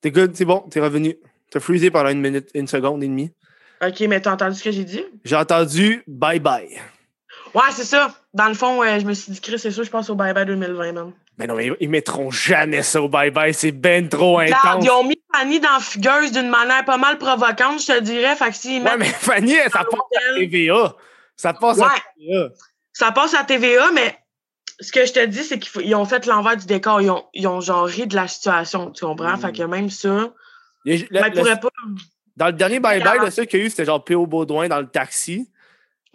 T'es good, c'est bon, t'es revenu. T'as freezé pendant une minute, une seconde et demie. OK, mais t'as entendu ce que j'ai dit? J'ai entendu bye bye. Ouais, c'est ça. Dans le fond, euh, je me suis dit, Chris, c'est sûr, je passe au bye-bye 2020, man. Mais non, mais ils mettront jamais ça au bye bye, c'est ben trop Regarde, intense. ils ont mis Fanny dans Fugueuse d'une manière pas mal provocante, je te dirais. Fait que s'ils Ouais, mais Fanny, ça passe à TVA. Ça passe à. TVA. ça passe à TVA, mais ce que je te dis, c'est qu'ils ont fait l'envers du décor. Ils ont, ils ont genre ri de la situation, tu comprends? Mm. Fait que même ça, le- ben, le- pourraient pas. dans le dernier bye bye, Regarde. le seul qu'il y a eu, c'était genre P.O. Baudouin dans le taxi.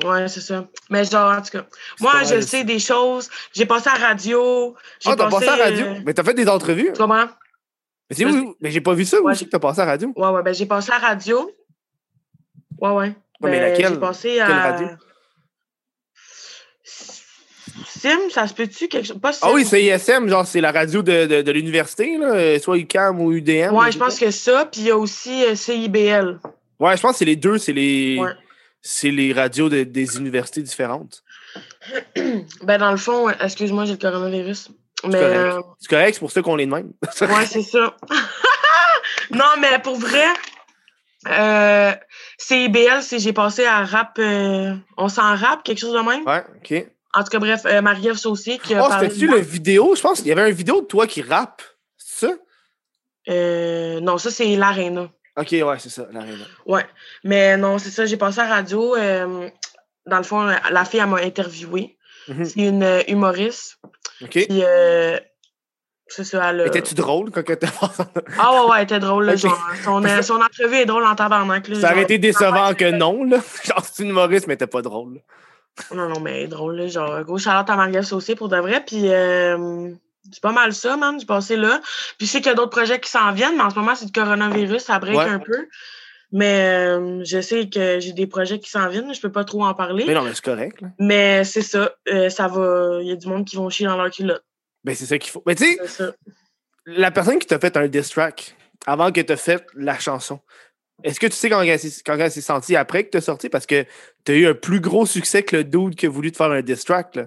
Ouais, c'est ça. Mais genre, en tout cas, moi, je sais des choses. J'ai passé à la radio. Ah, t'as passé à la radio? euh, Mais t'as fait des entrevues? comprends? Mais c'est où? Mais j'ai pas vu ça, Ouais. aussi, que t'as passé à la radio? Ouais, ouais, ben j'ai passé à la radio. Ouais, ouais. mais Ben, laquelle? J'ai passé à... Quelle radio? Sim, ça se peut-tu quelque chose? Pas Sim. Ah oui, c'est ISM, genre c'est la radio de, de, de l'université, là, euh, soit UCAM ou UDM. Ouais, je pense que ça. Puis il y a aussi euh, CIBL. Ouais, je pense que c'est les deux, c'est les. Ouais. C'est les radios de- des universités différentes. Ben, dans le fond, excuse-moi, j'ai le coronavirus. Mais, correct. euh, C'est correct, c'est pour ça qu'on est de même. ouais, c'est ça. non, mais pour vrai, euh, CIBL, c'est j'ai passé à rap, euh, on s'en rap, quelque chose de même? ouais, ok. En tout cas, bref, euh, Marie-Ève Saucier qui a Oh, parlé de- le vidéo? Je pense qu'il y avait une vidéo de toi qui rappe. C'est ça? Euh, non, ça, c'est l'Arena. Ok, ouais, c'est ça, l'aréna. Ouais. Mais non, c'est ça, j'ai passé à la radio. euh, dans le fond, la fille, elle m'a interviewé. Mhm. C'est une euh, humoriste. Ok. Puis, euh, c'est ça, elle Étais-tu drôle quand t'as passé? Ah ouais, ouais, elle était drôle. Là, genre, son, euh, son entrevue est drôle en tabarnak. Là, Ça aurait été décevant que non, là. Genre, c'est une humoriste, mais t'es pas drôle. Non, non, mais drôle. Là, genre, gros Charlotte à Saucier pour de vrai. Puis, euh, c'est pas mal ça, man. J'ai passé là. Puis, je sais qu'il y a d'autres projets qui s'en viennent, mais en ce moment, c'est le coronavirus. Ça break Ouais. un peu. Mais euh, je sais que j'ai des projets qui s'en viennent. Je peux pas trop en parler. Mais non, mais c'est correct, là. Mais c'est ça. euh, ça va. Il y a du monde qui vont chier dans leur culotte. Ben, c'est ça qu'il faut. Mais tu sais, la personne qui t'a fait un diss track avant que t'as fait la chanson, est-ce que tu sais quand elle s'est sentie après que t'as sorti? Parce que t'as eu un plus gros succès que le dude qui a voulu te faire un diss track, là.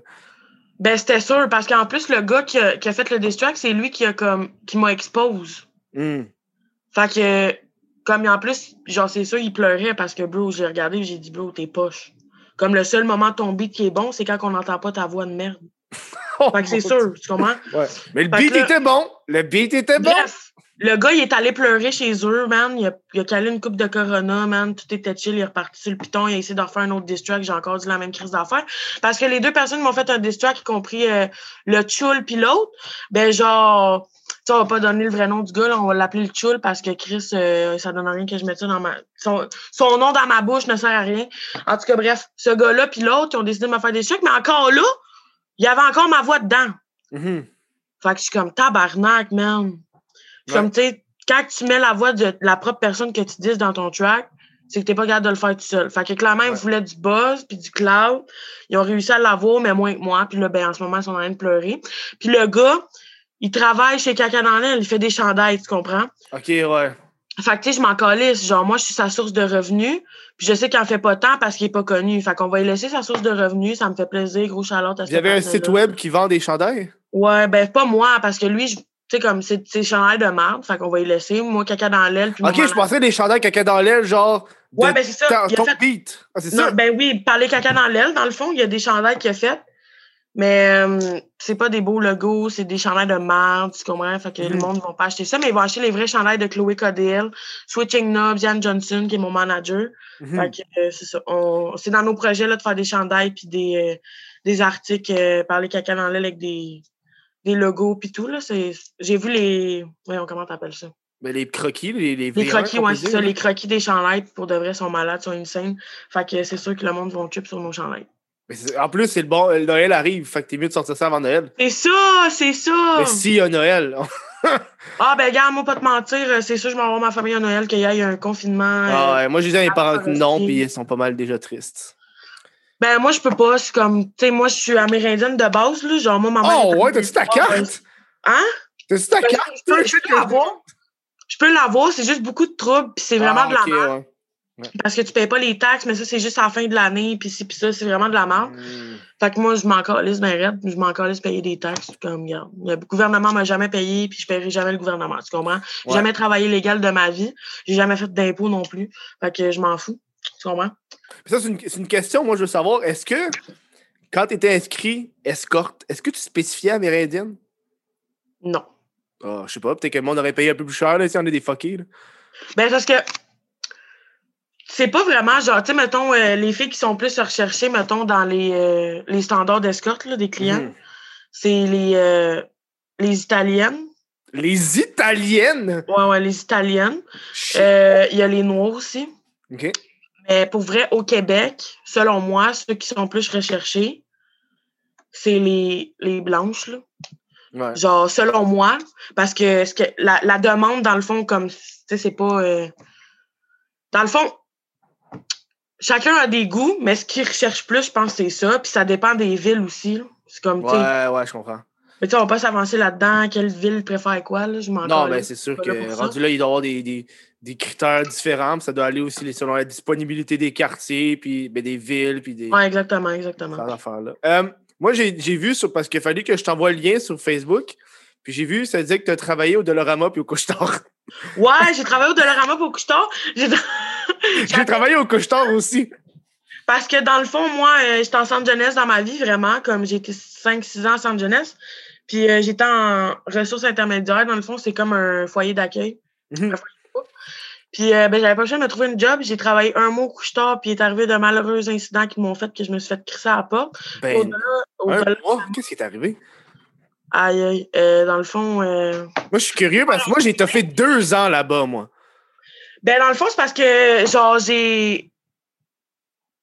Ben, c'était sûr. Parce qu'en plus, le gars qui a, qui a fait le diss track, c'est lui qui a comme qui m'a expose. Hmm. Fait que, comme en plus, genre, c'est sûr, il pleurait parce que, bro, j'ai regardé et j'ai dit, bro, t'es poche. Comme le seul moment de ton beat qui est bon, c'est quand on n'entend pas ta voix de merde. Fait que c'est sûr, tu comprends? Ouais. Mais le Fait beat là- était bon. Le beat était bon. Le gars, il est allé pleurer chez eux, man. Il a, il a calé une coupe de Corona, man. Tout était chill. Il est reparti sur le piton. Il a essayé de refaire un autre diss track. J'ai encore dit la même crise d'affaires. Parce que les deux personnes m'ont fait un diss track, y compris euh, le Chul puis l'autre. Ben, genre, tu sais, on va pas donner le vrai nom du gars, là. On va l'appeler le Chul parce que Chris, euh, ça donne rien que je mette ça dans ma. Son, son nom dans ma bouche ne sert à rien. En tout cas, bref, ce gars-là puis l'autre, ils ont décidé de me faire des trucs. Mais encore là, il y avait encore ma voix dedans. Mhm. Fait que je suis comme tabarnak, man. Ouais. comme, tu sais, quand tu mets la voix de la propre personne que tu dis dans ton track, c'est que t'es pas capable de le faire tout seul. Fait que clairement, ils Ouais. voulaient du buzz puis du cloud. Ils ont réussi à l'avoir, mais moins que moi. Puis là, ben, en ce moment, ils sont en train de pleurer. Puis le gars, il travaille chez Caca dans l'aile, il fait des chandails, tu comprends? Ok, ouais. Fait que, tu sais, je m'en calisse. Genre, moi, je suis sa source de revenus. Puis je sais qu'il en fait pas tant parce qu'il est pas connu. Fait qu'on va lui laisser sa source de revenus. Ça me fait plaisir. Gros Charlotte à Vous avez un site web qui vend des chandails? Ouais, ben pas moi, parce que lui, je- tu sais, comme c'est c'est chandail de merde, fait qu'on va y laisser. Moi, caca dans l'aile. Ok, je pensais des chandails caca dans l'aile, genre. de Ouais, ben c'est ça. Il a ton fait- beat. Ah, Non, ça? ben oui, parler caca dans l'aile, dans le fond, il y a des chandails qu'il a fait. Mais euh, c'est pas des beaux logos, c'est des chandails de merde, tu comprends? Fait que le Mhm. monde ne va pas acheter ça, mais ils vont acheter les vrais chandails de Chloé Codell, Switching Knobs, Yann Johnson, qui est mon manager. Mhm. Fait que euh, c'est ça. On- C'est dans nos projets là, de faire des chandails puis des, euh, des articles parler caca dans l'aile avec des, des logos puis tout. là. C'est- J'ai vu les. Voyons, comment t'appelles ça? Ben, les croquis, les, les, Les V1 croquis, ouais, c'est ça. Les croquis des chandails, pour de vrai, sont malades, sont insane. Fait que c'est sûr que le monde va trip sur nos c'est- en plus, c'est le bon. le Noël arrive, fait que t'es mieux de sortir ça avant Noël. C'est ça, c'est ça! Mais y a Noël. Ah, ben, gars, moi, pas te mentir, euh, c'est sûr, je m'en vais voir ma famille à Noël, qu'il y ait un confinement. Ah euh, ouais, moi, j'ai dit à mes parents que non, puis ils sont pas mal déjà tristes. Ben, moi, je peux pas. C'est comme, tu sais, moi, je suis amérindienne de base, là. Genre, moi, ma mère. Oh ouais, t'as-tu ta carte? Hein? T'as-tu ta Ben, carte? je peux- l'avoir. Je peux l'avoir, c'est juste beaucoup de troubles, puis c'est vraiment Ah, de la merde. ouais. Parce que tu payes pas les taxes, mais ça, c'est juste à la fin de l'année, puis ci, puis ça, c'est vraiment de la merde. Hmm. Fait que moi, je m'en calisse ben raide, je m'en calisse payer des taxes, comme, regarde. Le gouvernement m'a jamais payé, puis je paierai jamais le gouvernement, tu comprends? J'ai Ouais. jamais travaillé légal de ma vie, j'ai jamais fait d'impôts non plus, fait que je m'en fous, tu comprends? Puis ça, c'est une, question, moi, je veux savoir, est-ce que, quand tu étais inscrit escorte, est-ce que tu spécifiais amérindienne? Non. Ah, je sais pas, peut-être que le monde aurait payé un peu plus cher, là, si on est des fuckés, là. Ben, parce que c'est pas vraiment genre, tu sais, mettons, euh, les filles qui sont plus recherchées, mettons, dans les, euh, les standards d'escorte des clients, Mhm. c'est les, euh, les Italiennes. Les Italiennes! Ouais, ouais, les Italiennes. Il y a les Noirs aussi. OK. Mais pour vrai, au Québec, selon moi, ceux qui sont plus recherchés, c'est les, les blanches, là. Ouais. Genre, selon moi, parce que, ce que la, la demande, dans le fond, comme, tu sais, c'est pas. euh, Dans le fond, chacun a des goûts, mais ce qu'ils recherchent plus, je pense, c'est ça. Puis ça dépend des villes aussi. C'est comme, tu Ouais, ouais, je comprends. Mais tu sais, on va pas s'avancer là-dedans. Quelle ville préfère quoi, là? Je m'en Non, mais c'est sûr que rendu là, il doit y avoir des, des, des critères différents. puis Ça doit aller aussi selon la disponibilité des quartiers, puis ben, des villes, puis des Ouais, exactement, exactement. affaires-là. Euh, moi, j'ai vu, sur, parce qu'il fallu que je t'envoie le lien sur Facebook, puis j'ai vu, ça disait que tu as travaillé au Dolorama puis au Couche-Tard. Ouais, j'ai travaillé au Dollarama pour Couche-Tard. J'ai travaillé au Couche-Tard aussi. Parce que dans le fond, moi, euh, j'étais en centre jeunesse dans ma vie, vraiment, comme j'ai été 5-6 ans en centre jeunesse. Puis euh, j'étais en ressources intermédiaires. Dans le fond, c'est comme un foyer d'accueil. Puis euh, ben, j'avais pas le choix de me trouver une job. J'ai travaillé un mois au couche-tard, puis il est arrivé de malheureux incidents qui m'ont fait que je me suis fait crisser à la porte. Ben, Au-delà, qu'est-ce qui est arrivé? aïe, aïe. Euh, dans le fond, euh, Moi, je suis curieux parce que moi, j'ai fait deux ans là-bas, moi. ben dans le fond, c'est parce que genre j'ai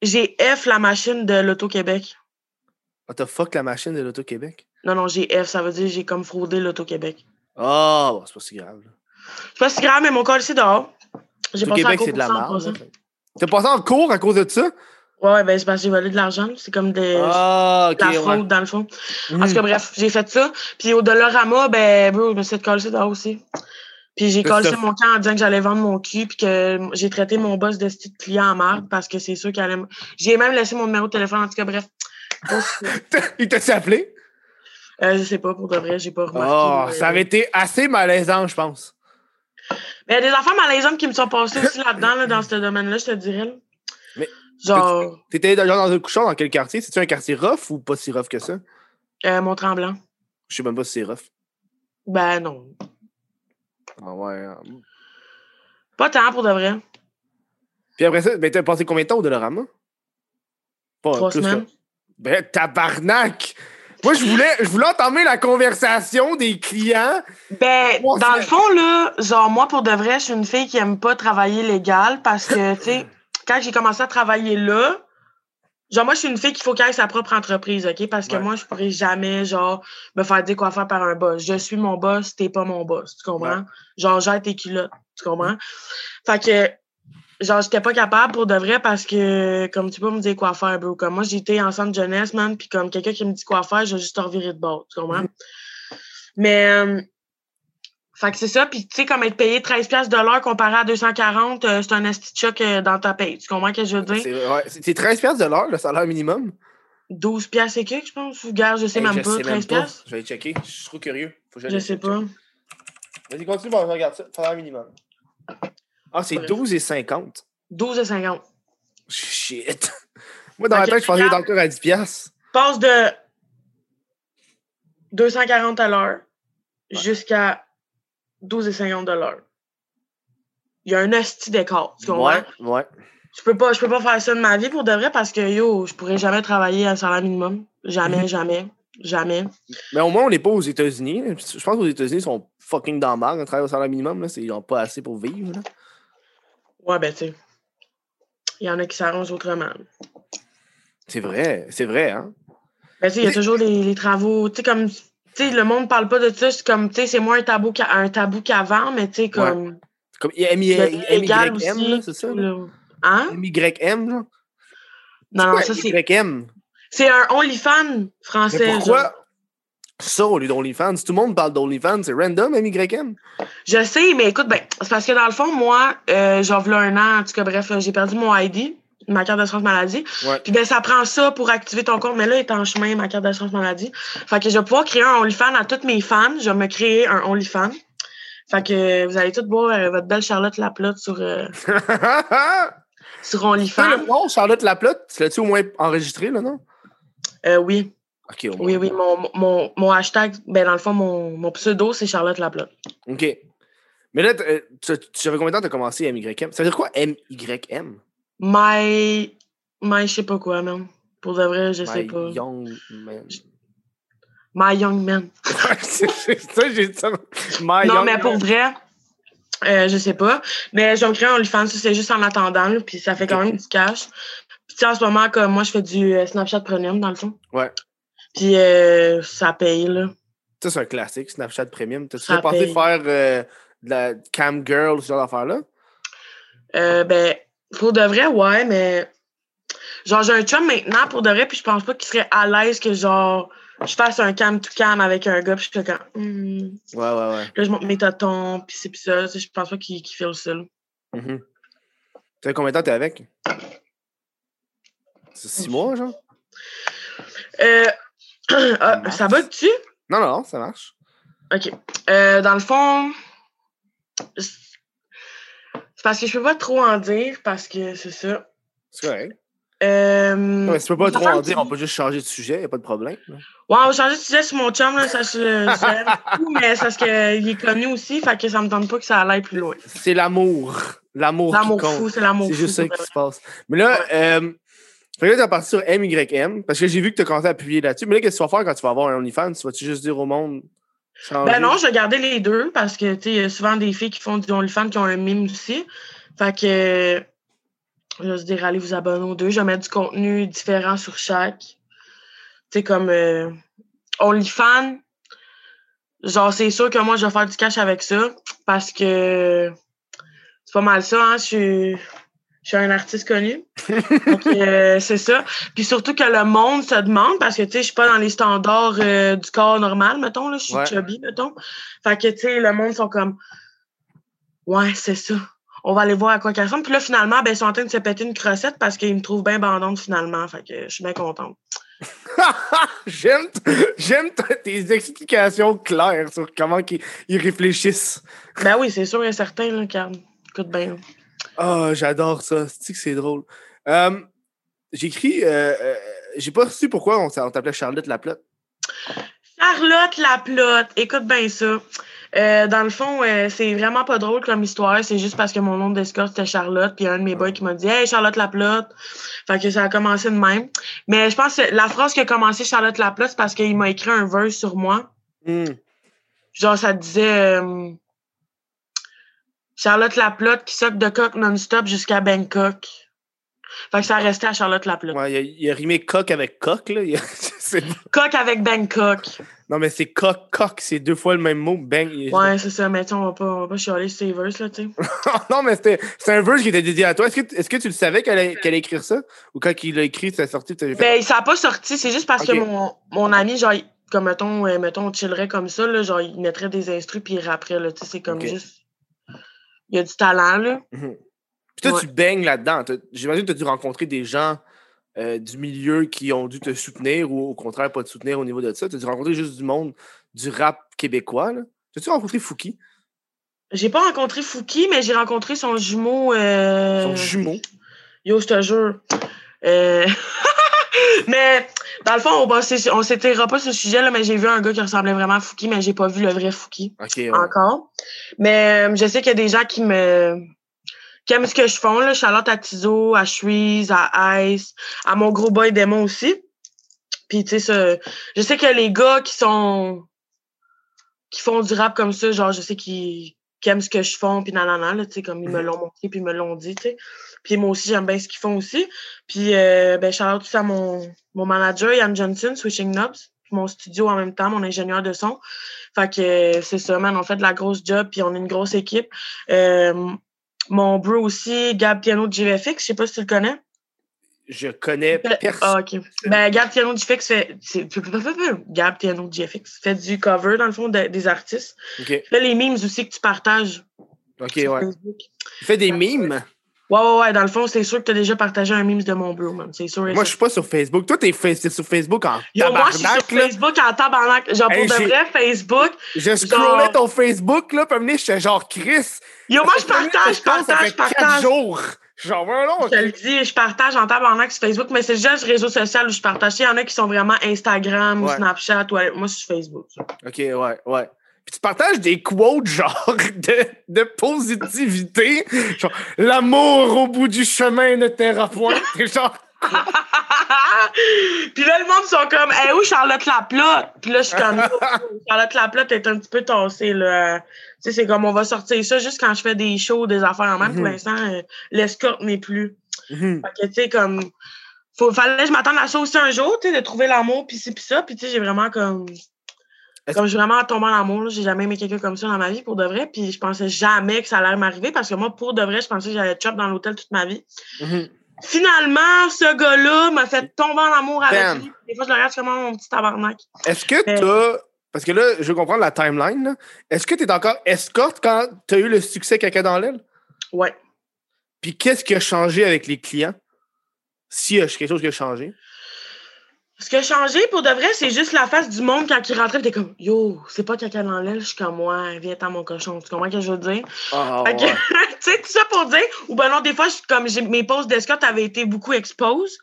j'ai F la machine de l'Auto-Québec. What the fuck, la machine de l'Auto-Québec? Non, non, j'ai F, ça veut dire j'ai comme fraudé l'Auto-Québec. Ah, bon, c'est pas si grave. là. C'est pas si grave, mais mon corps ici dehors. J'ai passé en L'Auto-Québec, cours c'est de la pour ça en merde. passant. T'as passé en cours à cause de ça? Ouais, ben c'est parce que j'ai volé de l'argent. C'est comme des, Ah, ok. de la ouais. fraude, dans le fond. En tout Mhm. cas, bref, j'ai fait ça. Puis au Dollarama, ben, bro, je me suis fait coller dehors aussi. Puis j'ai C'est collé ça. mon camp en disant que j'allais vendre mon cul, puis que j'ai traité mon boss de style client en marde parce que c'est sûr qu'il allait. J'ai même laissé mon numéro de téléphone, en tout cas, bref. Il t'a appelé? Euh, je sais pas, pour de vrai, j'ai pas remarqué. Oh, ça avait été assez malaisant, je pense. Mais il y a des affaires malaisantes qui me sont passées aussi là-dedans, là, dans ce domaine-là, je te dirais. là. Mais- Genre, T'étais dans, un couchon dans quel quartier? C'est-tu un quartier rough ou pas si rough que ça? euh, mon tremblant. Je sais même pas si c'est rough. Ben non. Ah ouais. hein. Pas tant pour de vrai. Puis après ça, ben, t'as passé combien de temps au Dolorama? Pas Trois plus que- semaines. Ben, tabarnak! Moi, je voulais, je voulais entamer la conversation des clients. Ben, dans le fond, là, genre, moi, pour de vrai, je suis une fille qui aime pas travailler légal parce que, tu sais, quand j'ai commencé à travailler là, genre, moi, je suis une fille qu'il faut qu'elle ait sa propre entreprise, OK? Parce que Ouais. moi, je pourrais jamais, genre, me faire dire quoi faire par un boss. Je suis mon boss, t'es pas mon boss, tu comprends? Ouais. Genre, j'ai tes culottes, tu comprends? Fait que, genre, j'étais pas capable pour de vrai parce que, comme tu peux me dire quoi faire, bro. Comme moi, j'étais en centre jeunesse, man, puis comme quelqu'un qui me dit quoi faire, je vais juste te revirer de bord, tu comprends? Mais, euh, fait que c'est ça. Puis, tu sais, comme être payé 13$ piastres de l'heure comparé à 240, euh, c'est un esti de choc euh, dans ta paye. Tu comprends ce que je veux dire? C'est ouais, c'est- c'est 13 piastres de l'heure, le salaire minimum? 12$ piastres et quelques, je pense. Ou gare, je sais Hey, même je pas. sais 13$. pas. piastres? Je vais checker. Je suis trop curieux. Faut que Je sais pas. Vas-y, continue, bon, je regarde ça. Salaire minimum. Ah, c'est Bref. 12 et 50. 12 et 50. Shit. Moi, dans ma tête, je pensais regarde. encore à 10 piastres. Passe de 240 à l'heure jusqu'à 12 et 50 de l'heure. Il y a un esti d'écart. Tu comprends? Ouais, ouais. Je peux pas, je peux pas faire ça de ma vie pour de vrai parce que yo, je pourrais jamais travailler à salaire minimum. Jamais, Mhm. jamais, jamais. Mais au moins, on n'est pas aux États-Unis. Je pense qu'aux États-Unis, ils sont fucking dans le marge. On travaille au salaire minimum. Là. Ils n'ont pas assez pour vivre. là. Ouais, ben, tu sais. Il y en a qui s'arrangent autrement. C'est vrai. C'est vrai, hein? Ben, tu sais, il y a toujours les, les travaux. Tu sais, comme. Tu sais, le monde parle pas de ça. C'est comme, tu sais, c'est moins un tabou un tabou qu'avant, mais tu sais, comme. C'est Comme MYM, c'est ça? là? Hein? MYM, là? Non, non, Ouais, ça, c'est. C'est un OnlyFans français. Mais pourquoi genre. Ça au lieu d'OnlyFans? Tout le monde parle d'OnlyFans. C'est random, MYM? Je sais, mais écoute, ben, c'est parce que dans le fond, moi, euh, genre, v'là un an, en tout cas, bref, euh, j'ai perdu mon ID, ma carte d'assurance maladie. Ouais. Puis ben, ça prend ça pour activer ton compte, mais là, il est en chemin, ma carte d'assurance maladie. Fait que je vais pouvoir créer un OnlyFans à toutes mes fans. Je vais me créer un OnlyFans. Fait que vous allez tous voir euh, votre belle Charlotte Laplotte sur, euh, sur le OnlyFans. nom, Charlotte Laplotte. Tu l'as-tu au moins enregistré, là, non? Euh, oui, Oui, oui. Mon, mon, mon hashtag, ben, dans le fond, mon, mon pseudo, c'est Charlotte Laplotte. OK. Mais là, euh, tu, savais combien de temps t'as commencé MYM? Ça veut dire quoi, MYM? My. My, je sais pas quoi, même. Pour de vrai, je sais My pas. Young Man. My Young Man. c'est ça, j'ai dit ça. My non, Young mais Man. pour vrai, euh, je sais pas. Mais je vais me créer un OnlyFans, c'est juste en attendant, puis ça fait quand même du cash. Puis en ce moment, comme moi, je fais du euh, Snapchat Premium, dans le fond. Ouais. Puis euh, ça paye, là. Ça, c'est un classique, Snapchat Premium. T'as-tu Ça pensé faire euh, de la cam girl, ce genre d'affaires-là? Euh, ben, pour de vrai, ouais, mais Genre, j'ai un chum maintenant pour de vrai, puis je pense pas qu'il serait à l'aise que, genre, je fasse un cam tout cam avec un gars, puis je suis comme, Hmm. Ouais, ouais, ouais. Là, je monte mes tâtons, puis c'est puis ça. tu sais, Je pense pas qu'il qu'il fait le seul. Mhm. Ça fait combien de temps t'es avec? C'est six mois, genre? Euh, ah, ça va dessus? Non, non, ça marche. OK. Euh, dans le fond, c'est c'est parce que je peux pas trop en dire, parce que c'est ça. C'est correct. Euh, Non, mais tu peux pas trop en dire, on peut juste changer de sujet, y a pas de problème. Ouais, on va changer de sujet sur mon chum, là, ça, je, beaucoup, mais c'est parce qu'il est connu aussi, fait que ça me tente pas que ça aille plus loin. C'est l'amour. L'amour L'amour fou, c'est l'amour C'est fou. juste ça qui se passe. Mais là, euh, fait que t'es parti sur MYM, parce que j'ai vu que t'as commencé à appuyer là-dessus. Mais là, qu'est-ce que tu vas faire quand tu vas avoir un OnlyFans? Tu vas-tu juste dire au monde? Ben non, je vais garder les deux parce que, tu y a souvent des filles qui font du OnlyFans qui ont un mime aussi. Fait que, je vais se dire, allez vous abonner aux deux. Je vais mettre du contenu différent sur chaque. Tu sais, comme euh, OnlyFans, genre, c'est sûr que moi, je vais faire du cash avec ça parce que c'est pas mal ça, hein. Je suis, je suis un artiste connu. Donc, euh, c'est ça. Puis surtout que le monde se demande, parce que, tu sais, je suis pas dans les standards euh, du corps normal, mettons, là. Je suis Ouais. chubby, mettons. Fait que, tu sais, le monde sont comme, ouais, c'est ça. On va aller voir à quoi qu'elle ressemble. Puis là, finalement, ben, ils sont en train de se péter une crossette parce qu'ils me trouvent bien bandante, finalement. Fait que je suis bien contente. J'aime j'aime tes explications claires sur comment ils, ils réfléchissent. Ben oui, c'est sûr et certain, là, écoute bien. Ah, j'adore ça. C'est que c'est drôle? Euh, J'écris. euh, euh, J'ai pas reçu pourquoi on, t'appelait Charlotte Laplotte. Charlotte Laplotte, écoute bien ça. Euh, dans le fond, euh, c'est vraiment pas drôle comme histoire. C'est juste parce que mon nom d'escorte c'était Charlotte. Puis il y a un de mes boys qui m'a dit Hey Charlotte Laplotte. Fait que ça a commencé de même. Mais je pense que la phrase qui a commencé Charlotte Laplotte, c'est parce qu'il m'a écrit un verse sur moi. Hmm. Genre, ça disait euh, Charlotte Laplotte qui soque de coq non-stop jusqu'à Bangkok. Fait que ça restait à Charlotte Laplotte. Ouais, il, a, il a rimé coq avec coq. Là. A- Coq avec Bangkok. non, mais c'est coq, coq. C'est deux fois le même mot. Bang. Ouais, c'est ça. Mais on va pas, on va pas chialer sur ces verses, là, tu sais. non, mais c'était c'est un verse qui était dédié à toi. Est-ce que, est-ce que tu le savais qu'elle allait, écrire ça? Ou quand il l'a écrit, ça sorti, tu fait. Ben, ça n'a pas sorti. C'est juste parce que mon, mon ami, genre, comme mettons, euh, mettons, on chillerait comme ça, là, genre, il mettrait des instrus puis il rapperait, là. Tu sais, c'est comme juste. Il y a du talent, là. Mhm. Puis toi, Ouais. tu baignes là-dedans. J'imagine que tu as dû rencontrer des gens euh, du milieu qui ont dû te soutenir ou au contraire pas te soutenir au niveau de ça. Tu as dû rencontrer juste du monde du rap québécois. là. As-tu rencontré Fouki, J'ai pas rencontré Fouki, mais j'ai rencontré son jumeau. Euh... son jumeau? Yo, je te jure. Euh, mais dans le fond, on, s'é- on s'étirera pas sur ce sujet-là, mais j'ai vu un gars qui ressemblait vraiment à Fouki, mais j'ai pas vu le vrai Fouki Ok, ouais. encore. Mais euh, je sais qu'il y a des gens qui me qui aiment ce que je fais. Là. Charlotte à Tizo, à Shreeze, à Ice, à mon gros boy démon aussi. Puis tu sais, je sais que les gars qui sont qui font du rap comme ça, genre je sais qu'ils qui aiment ce que je fais, puis nanana, là, tu sais, comme ils me Mhm. l'ont montré, puis ils me l'ont dit, tu sais. Puis moi aussi, j'aime bien ce qu'ils font aussi. Puis, euh, ben, shout tout à mon, mon manager, Yann Johnson, Switching Knobs, puis mon studio en même temps, mon ingénieur de son. Fait que c'est ça, man, on fait de la grosse job, puis on est une grosse équipe. Euh, mon bro aussi, Gab Piano de GFX, je sais pas si tu le connais. Je connais personne. Ah, ok. Ben, Gab Piano de GFX fait. Gab Piano de GFX fait du cover, dans le fond, de- des artistes. Ok, Fait les memes aussi que tu partages. ok, ouais. Facebook. Il fait des mimes. Ouais, ouais, ouais. Dans le fond, c'est sûr que tu as déjà partagé un meme de mon bro, man. C'est sûr. Moi, je suis pas sur Facebook. Toi, t'es t'es sur Facebook en Yo, moi, je suis sur là. Facebook en tabarnak. Genre, Hey, pour de vrai, Facebook. Je scrollais Genre- ton Facebook, là, puis donné, j'étais genre Chris. Yo, moi, je Ça partage, je ça partage, fait je quatre partage. Jours. Genre, ouais, non. Je te le dis, je partage en tabarnak sur Facebook, mais c'est déjà le réseau social où je partage. Il y en a qui sont vraiment Instagram ou. Snapchat. Ouais. Moi, je suis Facebook. ça. Ok, ouais, ouais. Puis tu partages des quotes, genre, de, de positivité. Genre, l'amour au bout du chemin ne terra point. Genre, Puis là, le monde sont comme, hey, où Charlotte Laplotte? Puis là, je suis comme, Charlotte Laplotte est un petit peu tassée, là. Tu sais, c'est comme, on va sortir ça juste quand je fais des shows, des affaires en même. Pour Mhm. l'instant, euh, l'escorte n'est plus. Mhm. Fait que, tu sais, comme, faut, fallait que je m'attende à ça aussi un jour, tu sais, de trouver l'amour, puis ci, puis ça. Puis, tu sais, j'ai vraiment comme. Comme je suis vraiment tombée en amour, j'ai jamais aimé quelqu'un comme ça dans ma vie pour de vrai, puis je pensais jamais que ça allait m'arriver parce que moi, pour de vrai, je pensais que j'allais être chop dans l'hôtel toute ma vie. Mhm. Finalement, ce gars-là m'a fait tomber en amour avec lui. Des fois, je le regarde comme mon petit tabarnak. Est-ce que Mais- t'as. Parce que là, je veux comprendre la timeline. Est-ce que t'es encore escorte quand t'as eu le succès caca dans l'aile? Ouais. Puis qu'est-ce qui a changé avec les clients? S'il y a quelque chose qui a changé? Ce qui a changé, pour de vrai, c'est juste la face du monde quand il rentrait. T'es comme, yo, c'est pas caca dans l'aile, je suis comme moi, viens à mon cochon. Tu comprends ce que je veux dire? Que, ouais. tu sais, tout ça pour dire, ou ben non, des fois, comme mes posts d'escorte avaient été beaucoup exposed.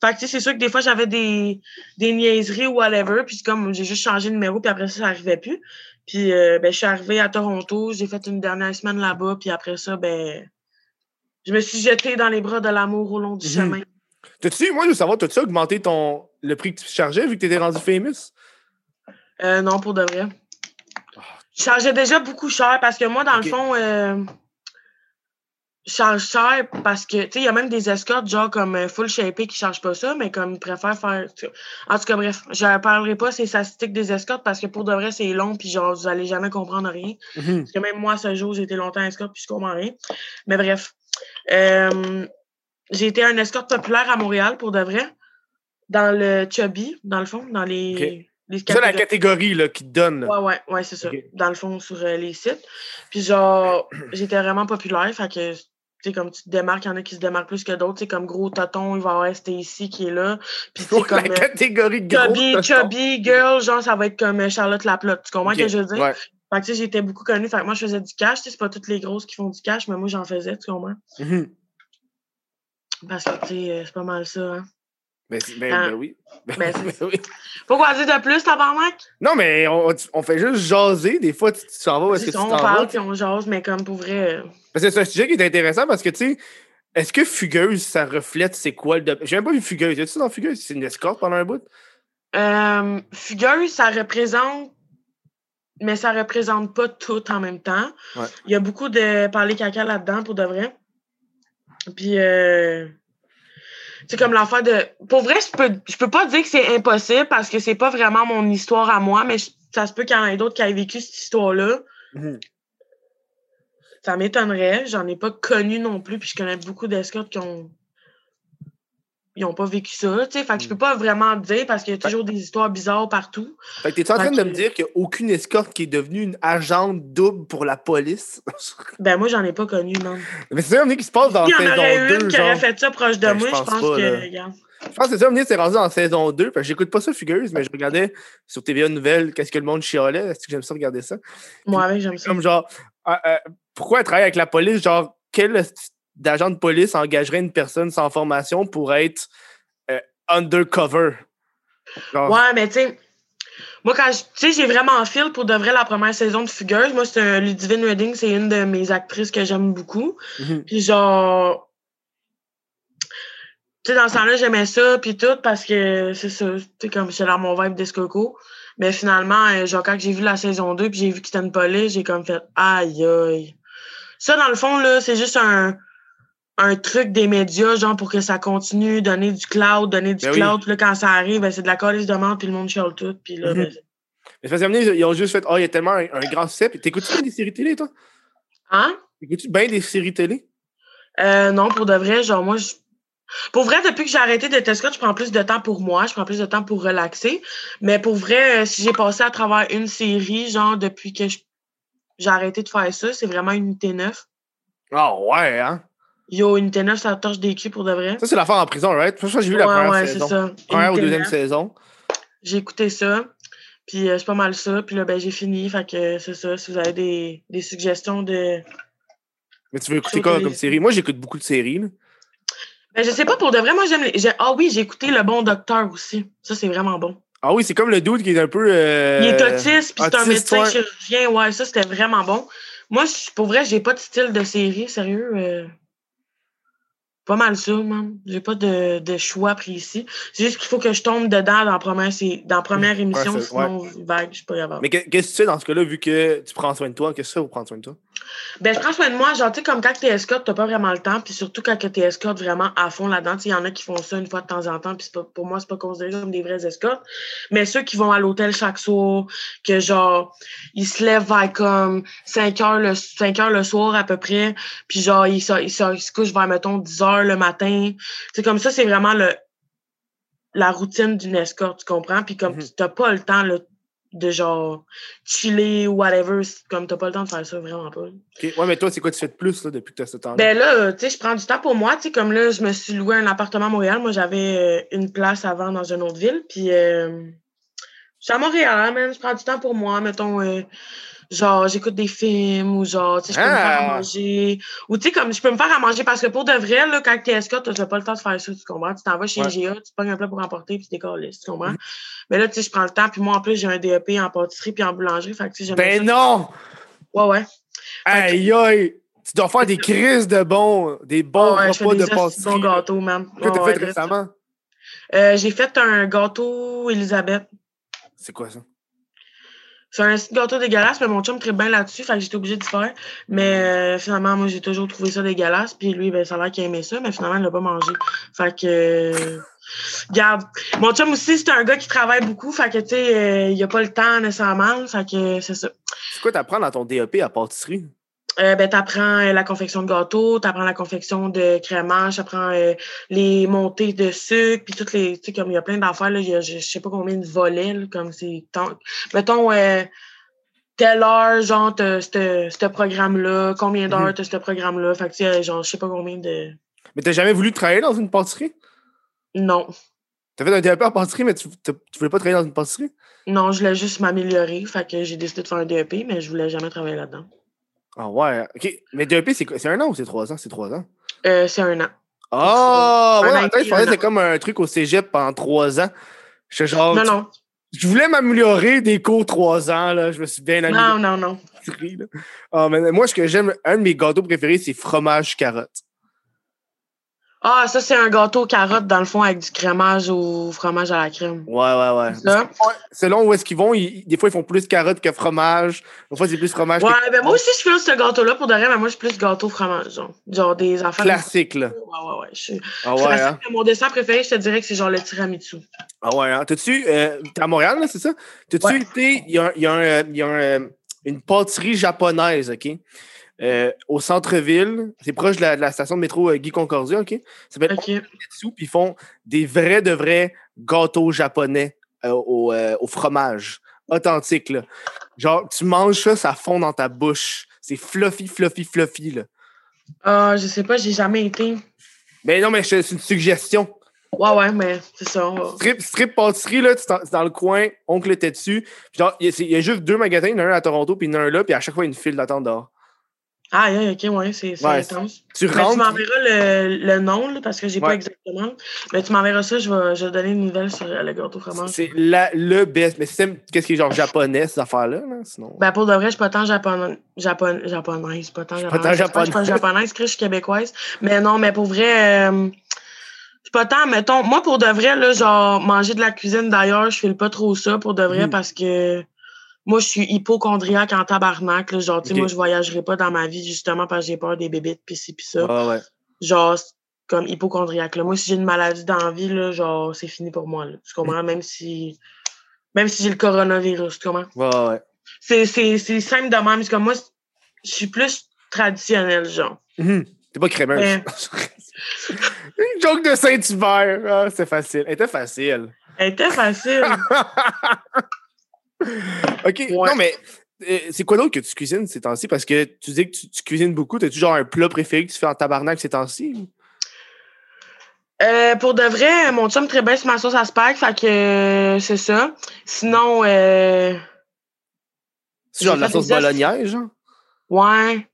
Fait que, tu sais, c'est sûr que des fois, j'avais des, des niaiseries ou whatever. Puis c'est comme, j'ai juste changé de numéro, puis après ça, ça arrivait plus. Puis, euh, ben, je suis arrivée à Toronto, j'ai fait une dernière semaine là-bas, puis après ça, ben, je me suis jetée dans les bras de l'amour au long du Mhm. chemin. T'as-tu, moi, je veux savoir, t'as-tu augmenté ton, le prix que tu chargeais vu que t'étais rendu famous? Euh, non, pour de vrai. Je chargeais déjà beaucoup cher parce que moi, dans le fond, euh, je charge cher parce que, tu sais, il y a même des escortes, genre comme euh, Full Shapé qui chargent pas ça, mais comme ils préfèrent faire. En tout cas, bref, je ne parlerai pas ces statistiques des escortes parce que pour de vrai, c'est long, puis genre, vous allez jamais comprendre rien. Mhm. Parce que même moi, ce jour, j'ai été longtemps escorte, puis je comprends rien. Mais bref. Euh, j'ai été un escorte populaire à Montréal, pour de vrai, dans le Chubby, dans le fond, dans les. les C'est ça la catégorie là, qui te donne. Ouais, ouais, ouais, c'est ça. Dans le fond, sur euh, les sites. Puis genre, j'étais vraiment populaire. Fait que, tu sais, comme tu te démarques, il y en a qui se démarquent plus que d'autres. Tu sais, comme Gros Toton, il va y avoir ici qui est là. Puis tu sais, la comme euh, catégorie gros. Chubby. Chubby, Girl, genre, ça va être comme euh, Charlotte Laplotte. Tu comprends ce que je veux dire? ouais. Fait que, tu sais, j'étais beaucoup connue. Fait que moi, je faisais du cash. Tu sais, c'est pas toutes les grosses qui font du cash, mais moi, j'en faisais, tu comprends? Mhm. Parce que, tu sais, euh, c'est pas mal ça, hein. Ben, ben, Ah. ben oui. Ben, Ben, ben oui. Pourquoi dire de plus, tabarnak? Non, mais on, on fait juste jaser. Des fois, tu t'en vas est-ce que tu on parle, puis on jase, mais comme pour vrai... Parce que c'est un sujet qui est intéressant parce que, tu sais, est-ce que Fugueuse, ça reflète c'est quoi le. J'ai même pas vu Fugueuse. Y a-tu dans Fugueuse? C'est une escorte pendant un bout? Euh, fugueuse, ça représente, mais ça représente pas tout en même temps. Ouais. Il y a beaucoup de parler caca là-dedans, pour de vrai. Puis, euh, c'est comme l'affaire de. Pour vrai, je peux, je peux pas dire que c'est impossible parce que c'est pas vraiment mon histoire à moi, mais je- ça se peut qu'il y en ait d'autres qui aient vécu cette histoire-là. Mhm. Ça m'étonnerait. J'en ai pas connu non plus, puis je connais beaucoup d'escortes qui ont. Ils ont pas vécu ça, tu sais. Fait que je peux pas vraiment dire parce qu'il y a toujours des histoires bizarres partout. Fait que t'es en train de me dire qu'il n'y a aucune escorte qui est devenue une agente double pour la police? Ben, moi, j'en ai pas connu, non. mais c'est ça, qui se passe dans Il y en saison aurait eu 2. une qui genre. aurait fait ça proche de Ben, moi, je je pense pas, que, regarde. Je pense que c'est ça, c'est rendu en saison 2. Parce que j'écoute pas ça, Fugueuse, mais je regardais sur TVA Nouvelles qu'est-ce que le monde chialait. Est-ce que j'aime ça regarder ça? Moi, avec, j'aime ça. Comme genre, ah, euh, pourquoi elle travaille avec la police? Genre, quel esti d'agent de police engagerait une personne sans formation pour être euh, undercover? Genre, Ouais, mais tu sais, moi, quand je. Tu sais, j'ai vraiment en fil pour de vrai la première saison de Fugueuse. Moi, c'est un Ludivine Redding, c'est une de mes actrices que j'aime beaucoup. mhm. Puis genre. Tu sais, dans ce temps-là, j'aimais ça, puis tout, parce que c'est ça. Tu sais, comme c'est dans mon vibe d'escoco. Mais finalement, euh, genre, quand j'ai vu la saison 2, puis j'ai vu que c'était une police, j'ai comme fait aïe, aïe. Ça, dans le fond, là, c'est juste un, un truc des médias, genre, pour que ça continue, donner du cloud, donner du Ben oui. cloud. Puis là, quand ça arrive, ben, c'est de la colise de menthe, puis le monde chiale tout. Puis là, Mhm. ben, c'est- Mais parce ils ont juste fait, oh, il y a tellement un, un grand succès. Puis T'écoutes-tu bien des séries télé, toi? Hein? T'écoutes-tu bien des séries télé? Euh, non, pour de vrai, genre, moi, je... Pour vrai, depuis que j'ai arrêté de Tesco, je prends plus de temps pour moi, je prends plus de temps pour relaxer. Mais pour vrai, euh, si j'ai passé à travers une série, genre, depuis que j'ai arrêté de faire ça, c'est vraiment Unité 9. Ah ouais, hein? Yo, Unité 9, ça torche des culs pour de vrai. Ça, c'est l'affaire en prison, right? Je j'ai vu la ouais, première ouais, saison. ça. Première ou deuxième 9. saison. J'ai écouté ça. Puis euh, c'est pas mal ça. Puis là, ben, j'ai fini. Fait que c'est ça. Si vous avez des, des suggestions de. Mais tu veux écouter quoi comme série? Moi, j'écoute beaucoup de séries. là. Ben, je sais pas, pour de vrai, moi, j'aime les. Ah oui, j'ai écouté Le Bon Docteur aussi. Ça, c'est vraiment bon. Ah oui, c'est comme le dude qui est un peu. euh, Il est autiste, puis c'est un médecin ouais. chirurgien. Ouais, ça, c'était vraiment bon. Moi, pour vrai, j'ai pas de style de série, sérieux. euh, Pas mal ça, man. J'ai pas de, de choix précis. C'est juste qu'il faut que je tombe dedans dans la première, dans la première émission, sinon, vague, je suis pas capable. Mais que- qu'est-ce que tu fais dans ce cas-là, vu que tu prends soin de toi? Qu'est-ce que tu fais pour prendre soin de toi? Ben, je prends soin de moi. Genre, tu sais, comme quand t'es escorte, t'as pas vraiment le temps. Puis surtout quand t'es escorte vraiment à fond là-dedans. Tu il y en a qui font ça une fois de temps en temps. Puis pour moi, c'est pas considéré comme des vrais escortes. Mais ceux qui vont à l'hôtel chaque soir, que genre, ils se lèvent vers comme 5 heures le, 5 heures le soir à peu près. Puis genre, ils, se- ils, se- ils se couchent vers, mettons, 10 heures le matin. C'est comme ça, c'est vraiment le la routine d'une escorte, tu comprends? Puis comme Mhm. t'as pas le temps, là, de genre chiller ou whatever, comme t'as pas le temps de faire ça, vraiment pas. Ouais, mais toi, c'est quoi tu fais de plus là, depuis que tu as ce temps-là? Ben là, tu sais, je prends du temps pour moi. Tu sais, comme là, je me suis loué un appartement à Montréal. Moi, j'avais euh, une place avant dans une autre ville. Puis, euh, je suis à Montréal, man. Je prends du temps pour moi. Mettons, euh, genre, j'écoute des films ou genre, tu sais, je peux me faire Ah! à manger. Ou tu sais, comme je peux me faire à manger parce que pour de vrai, là, quand t'es escorte, t'as pas le temps de faire ça, tu comprends? Tu t'en vas chez Ouais. IGA, tu pognes un plat pour emporter puis tu décolles, tu comprends? Mais là, tu sais, je prends le temps. Puis moi, en plus, j'ai un DEP en pâtisserie puis en boulangerie. Fait que, tu sais, j'aimerais Ben ça. non! Ouais, ouais. Aïe aïe! Tu dois faire des crises de bons, des bons Ouais, repas de pâtisserie. bons gâteaux, man. Que t'as fait ouais, récemment? Euh, j'ai fait un gâteau Elisabeth. C'est quoi ça? C'est un gâteau dégueulasse, mais mon chum très bien là-dessus, fait que j'étais obligée de faire. Mais euh, finalement, moi, j'ai toujours trouvé ça dégueulasse. Puis lui, ben, ça a l'air qu'il aimait ça, mais finalement, il l'a pas mangé. Fait que. euh, Regarde, mon chum aussi, c'est un gars qui travaille beaucoup, fait que, tu sais, euh, il a pas le temps nécessairement, fait que c'est ça. C'est quoi t'apprends dans ton DEP à pâtisserie? Euh, ben, t'apprends euh, la confection de gâteaux, t'apprends la confection de crémage, t'apprends euh, les montées de sucre, puis toutes les, tu sais, comme il y a plein d'affaires, là, il y a, je, je sais pas combien de volets, là, comme c'est, tant- mettons, euh, telle heure, genre, t'as ce ce programme-là, combien d'heures Mhm. t'as ce programme-là, fait que, tu sais, genre, je sais pas combien de, Mais t'as jamais voulu travailler dans une pâtisserie? non, T'as fait un DEP en pâtisserie, mais tu, tu voulais pas travailler dans une pâtisserie? non, je voulais juste m'améliorer, fait que j'ai décidé de faire un DEP, mais je voulais jamais travailler là-dedans. Ah ouais, ok. Mais DEP, c'est un an ou c'est trois ans? C'est trois ans? Euh, c'est un an. Ah! Un ouais, tête, je pensais que un c'était comme un truc au cégep pendant trois ans. Genre. Non, non, Je voulais m'améliorer des cours trois ans, là. Je me suis bien amélioré. non, non, non. Ah, mais moi, ce que j'aime, un de mes gâteaux préférés, c'est fromage carotte. Ah, ça, c'est un gâteau carotte, dans le fond, avec du crémage au fromage à la crème. Ouais, ouais, ouais. Ça? Selon où est-ce qu'ils vont, ils- des fois, ils font plus carotte que fromage. Des fois, c'est plus fromage Ouais, que ben moi aussi, je fais ce gâteau-là pour de vrai, mais moi, je suis plus gâteau fromage, genre. Genre des affaires. classique, là. Ouais, ouais, ouais. Je suis. Ah ouais, hein? Mon dessert préféré, je te dirais que c'est genre le tiramisu. Ah ouais, hein? T'as-tu. Euh, T'es à Montréal, là, c'est ça? T'as-tu Ouais. été. Il y a, un- y a, un, euh, il y a un, euh, une pâtisserie japonaise, OK? Euh, au centre-ville. C'est proche de la, de la station de métro euh, Guy Concordia, OK? Ça s'appelle Ok. Oketsu, puis ils font des vrais de vrais gâteaux japonais euh, au, euh, au fromage. Authentique, là. Genre, tu manges ça, ça fond dans ta bouche. C'est fluffy, fluffy, fluffy, là. Ah, je sais pas, j'ai jamais été. Mais non, mais c'est une suggestion. Ouais, ouais, mais c'est ça. va- Strip, strip pâtisserie, là, c'est dans le coin, oncle était dessus. Puis genre, il y, y a juste deux magasins, il y en a un à Toronto, puis il y en a un là, puis à chaque fois, il y a une file d'attente dehors. Ah, ok, ouais, c'est Ouais, intense. Tu Mais tu rentres. m'enverras le, le nom, là, parce que j'ai Ouais. pas exactement. Mais tu m'enverras ça, je vais, je vais donner une nouvelle sur le gâteau fromage. C'est la, le best. Mais c'est qu'est-ce qui est genre japonais, ces affaires-là, là, sinon? Ben, pour de vrai, je suis pas tant japon... Japon... japonaise. Pas tant pas japonaise. tant Je suis pas- je suis pas japonaise. japonaise, je suis québécoise. Mais non, mais pour vrai, euh, je suis pas tant, mettons, moi, pour de vrai, là, genre, manger de la cuisine d'ailleurs, je file pas trop ça, pour de vrai, Mhm. parce que moi, je suis hypochondriaque en tabarnak, là. Genre, tu sais, moi, je voyagerai pas dans ma vie, justement, parce que j'ai peur des bébites, pis ci, pis ça. Ouais. Genre, comme hypochondriaque, là. Moi, si j'ai une maladie dans la vie, là, genre, c'est fini pour moi, là. Tu comprends? Même si, même si j'ai le coronavirus, tu comprends? Ouais. C'est, c'est, c'est simple de même. Comme moi, je suis plus traditionnelle, genre. Mhm. T'es pas crémeuse. Une joke de Saint-Hubert. Ah, c'est facile. Elle était facile. Elle était facile. OK. Ouais. Non, mais euh, c'est quoi d'autre que tu cuisines ces temps-ci? Parce que tu dis que tu, tu cuisines beaucoup. T'as-tu genre un plat préféré que tu fais en tabarnak ces temps-ci? Euh, pour de vrai, mon chum très bien sur ma sauce à spag, fait que euh, c'est ça. Sinon, euh, C'est genre de la sauce bolognaise, genre? ouais.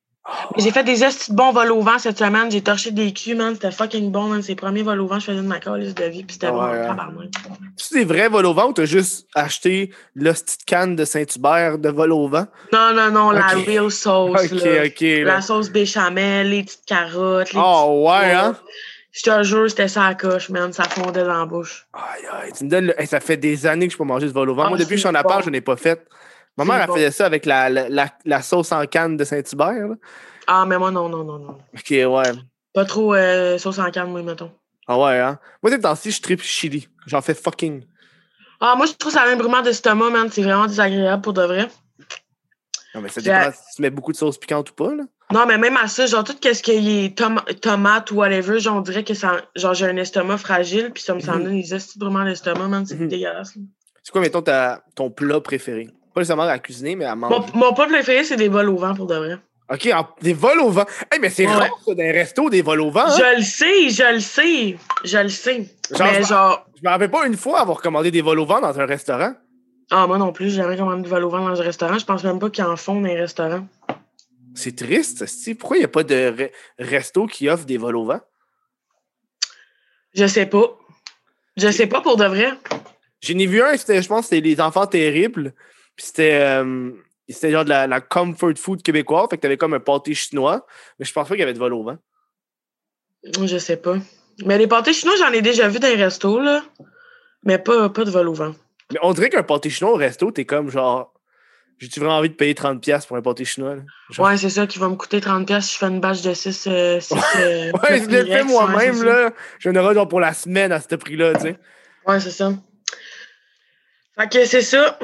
J'ai fait des estis de bons vols au vent cette semaine. J'ai torché des culs, man. C'était fucking bon, man. C'est les premiers vols au vent, je faisais de ma calice de vie, puis c'était bon, tabarnak. Tu des vrais vol au vent ou t'as juste acheté l'hostie de canne de Saint-Hubert de vol au vent? Non, non, non, la real sauce, OK, là. OK. là. La sauce béchamel, les petites carottes, les Oh, ouais, hein? Je te jure, c'était ça à coche, man. Ça fondait dans la bouche. Aïe, aïe, tu me donnes le- hey, ça fait des années que je peux manger ce vol au vent. Ah, Moi, depuis que je suis en c'est appart, je n'ai pas fait. Ma mère, elle faisait ça avec la, la, la, la sauce en canne de Saint-Hubert. Ah, mais moi, non, non, non, non. Ok, ouais. Pas trop euh, sauce en canne, moi, mettons. Ah ouais, hein? Moi, ces temps-ci, je tripe chili. J'en fais fucking. Ah, moi, je trouve ça a un brûlement d'estomac, man. C'est vraiment désagréable pour de vrai. Non, mais ça dépend si tu mets beaucoup de sauce piquante ou pas, là. Non, mais même à ça, genre, tout ce qui est tom tomate ou whatever, genre, on dirait que ça, genre, j'ai un estomac fragile, puis ça me semble Mhm. des estis brûlements d'estomac, man. C'est Mhm. dégueulasse. C'est quoi, mettons, ta, ton plat préféré? Pas nécessairement à cuisiner, mais à manger. Mon, mon plat préféré, c'est des vols au vent, pour de vrai. Ok, en- des vols au vent. Hey, mais c'est Ouais. rare, ça, d'un resto, des vols au vent. hein? Je le sais, je le sais. Je le sais. Genre, mais je- genre, Je me rappelle pas une fois avoir commandé des vols au vent dans un restaurant. ah, moi non plus, j'ai jamais commandé de vol au vent dans un restaurant. Je pense même pas qu'ils en font dans les restaurants. C'est triste, esti. Pourquoi il n'y a pas de re- resto qui offre des vols au vent? Je sais pas. Je sais pas pour de vrai. J'en ai vu un, je pense, c'était Les Enfants Terribles. Puis c'était, euh, c'était genre de la, la comfort food québécoise. Fait que t'avais comme un pâté chinois. Mais je pense pas qu'il y avait de vol au vent. Je sais pas. Mais les pâtés chinois, j'en ai déjà vu dans les restos, là. Mais pas, pas de vol au vent. Mais on dirait qu'un pâté chinois au resto, t'es comme genre. J'ai-tu vraiment envie de payer 30$ pour un pâté chinois? là? Genre- Ouais, c'est ça qui va me coûter 30$ si je fais une batch de 6. Euh, euh, Ouais, je l'ai fait moi-même, là. J'en aurai genre pour la semaine à ce prix-là, tu sais. Ouais, c'est ça. Fait que c'est ça.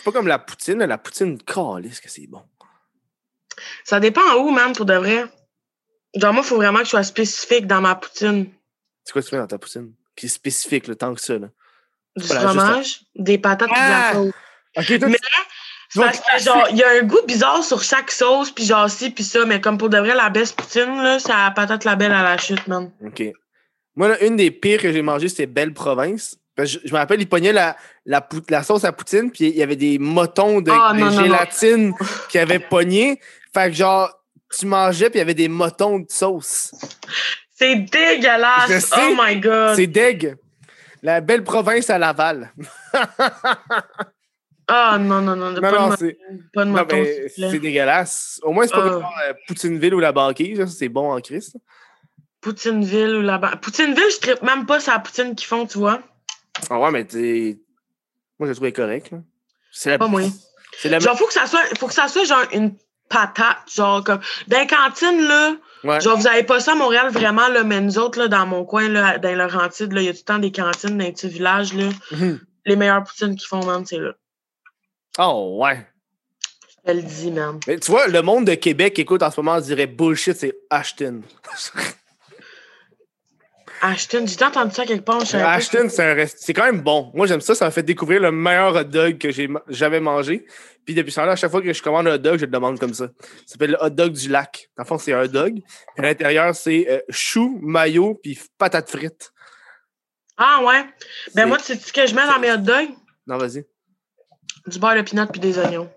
C'est pas comme la poutine, la poutine, calisse que c'est bon. Ça dépend où, man, pour de vrai. Genre, moi, il faut vraiment que je sois spécifique dans ma poutine. C'est quoi que tu mets dans ta poutine? Qui est spécifique, le tant que ça, là? Du fromage, des patates et de Ah! la sauce. Ok, toi, Mais- Parce que, genre, il y a un goût bizarre sur chaque sauce, puis genre, ci, puis ça, mais comme pour de vrai, la best poutine, là, c'est la patate la belle à la chute, man. OK. Moi, là, une des pires que j'ai mangées, c'était Belle Province. Que je, je me rappelle, ils pognaient la, la, la sauce à poutine, puis il y avait des motons de, Ah, de non, non, non. gélatine qui avaient pogné. Fait que, genre, tu mangeais, puis il y avait des motons de sauce. C'est dégueulasse! Je sais. Oh my god! C'est deg. La Belle Province à Laval. Ah non, non, non, Non, pas, non, de, c'est mo- pas de non, moton, c'est dégueulasse. Au moins, c'est pas Ah. comme genre, euh, Poutineville ou la banquise. C'est bon en Christ. Poutineville ou là-bas. Poutineville, je tripe même pas sur la poutine qu'ils font, tu vois. Ah ouais, mais t'es. Moi, je le trouvais correct. là. C'est la Pas moi. C'est la Genre, faut que ça soit, faut que ça soit genre une patate, genre comme. Dans les cantines, là, Ouais. genre, vous avez pas ça à Montréal vraiment, là, mais nous autres, là, dans mon coin, là, dans Laurentides, là, il y a tout le temps des cantines dans les petits villages, là. Mhm. Les meilleures poutines qu'ils font, man, c'est là. Oh, ouais. Je te le dis, man. Mais tu vois, le monde de Québec écoute en ce moment, on dirait bullshit, c'est Ashton. Ashton, j'ai entendu ça quelque part, Ashton, c'est un rest- c'est quand même bon. Moi, j'aime ça. Ça m'a fait découvrir le meilleur hot dog que j'ai ma- jamais mangé. Puis depuis temps-là, à chaque fois que je commande un hot dog, je le demande comme ça. Ça s'appelle le hot dog du lac. Dans le fond, c'est un hot dog. À l'intérieur, c'est euh, chou, mayo, puis patates frites. Ah ouais. Ben moi, tu sais ce que je mets dans mes hot dogs? Non, vas-y. Du beurre de pinot puis des oignons.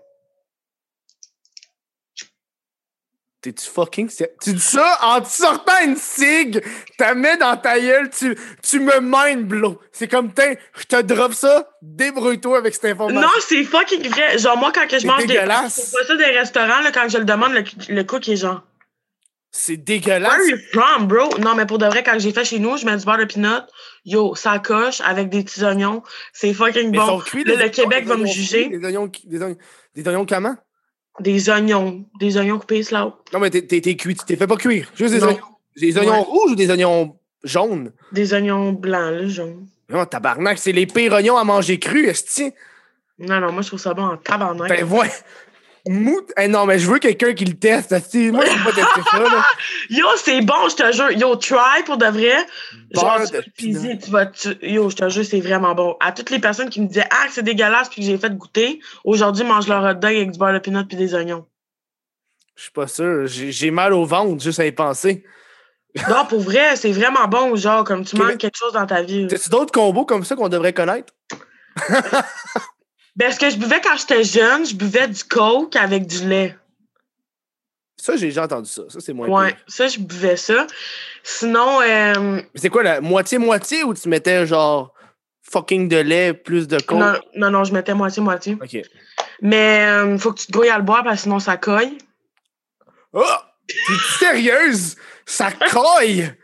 T'es-tu fucking... Tu dis ça en te sortant une cig, t'as mets dans ta gueule, tu, tu me mind blow. C'est comme, tiens, je te drop ça, débrouille-toi avec cette information. Non, c'est fucking vrai. Genre, moi, quand que je mange des. dégueulasse. C'est pas ça des restaurants, là, quand je le demande, le, le cook est genre. C'est Where dégueulasse. are you from, bro? Non, mais pour de vrai, quand j'ai fait chez nous, je mets du beurre de pinot. Yo, ça coche avec des petits oignons. C'est fucking Mais bon. cuits, les le Québec va me des juger. oignons Des oignons, des oignons, des oignons comment? Des oignons. Des oignons coupés slow. Non, mais t'es, t'es, cuit, tu t'es fait pas cuire. Juste des Non. oignons. Des oignons Ouais. rouges ou des oignons jaunes? Des oignons blancs, là, jaune. Non, tabarnak, c'est les pires oignons à manger crus, esti. Non, non, moi, je trouve ça bon en tabarnak. Ben, ouais. Mou... Eh non, mais je veux quelqu'un qui le teste. Moi, je peux pas tester ça, là. Yo, c'est bon, je te jure. Yo, try pour de vrai. Genre, tu vas tu vas, tu- yo, je te jure, c'est vraiment bon. À toutes les personnes qui me disaient, ah, c'est dégueulasse, puis que j'ai fait goûter, aujourd'hui, mange leur hot dog avec du beurre de pinot puis des oignons. Je suis pas sûr. J'ai, mal au ventre juste à y penser. Non, pour vrai, c'est vraiment bon, genre, comme tu manques quelque chose dans ta vie. T'as-tu d'autres combos comme ça qu'on devrait connaître? Ben, ce que je buvais quand j'étais jeune, je buvais du coke avec du lait. Ça, j'ai déjà entendu ça. Ça, c'est moins Ouais, pire. ça, je buvais ça. Sinon, euh, c'est quoi, la moitié-moitié ou tu mettais genre fucking de lait plus de coke? non, non, non, je mettais moitié-moitié. Ok. Mais euh, faut que tu te grouilles à le boire parce que sinon ça colle. Oh! T'es sérieuse? Ça croille!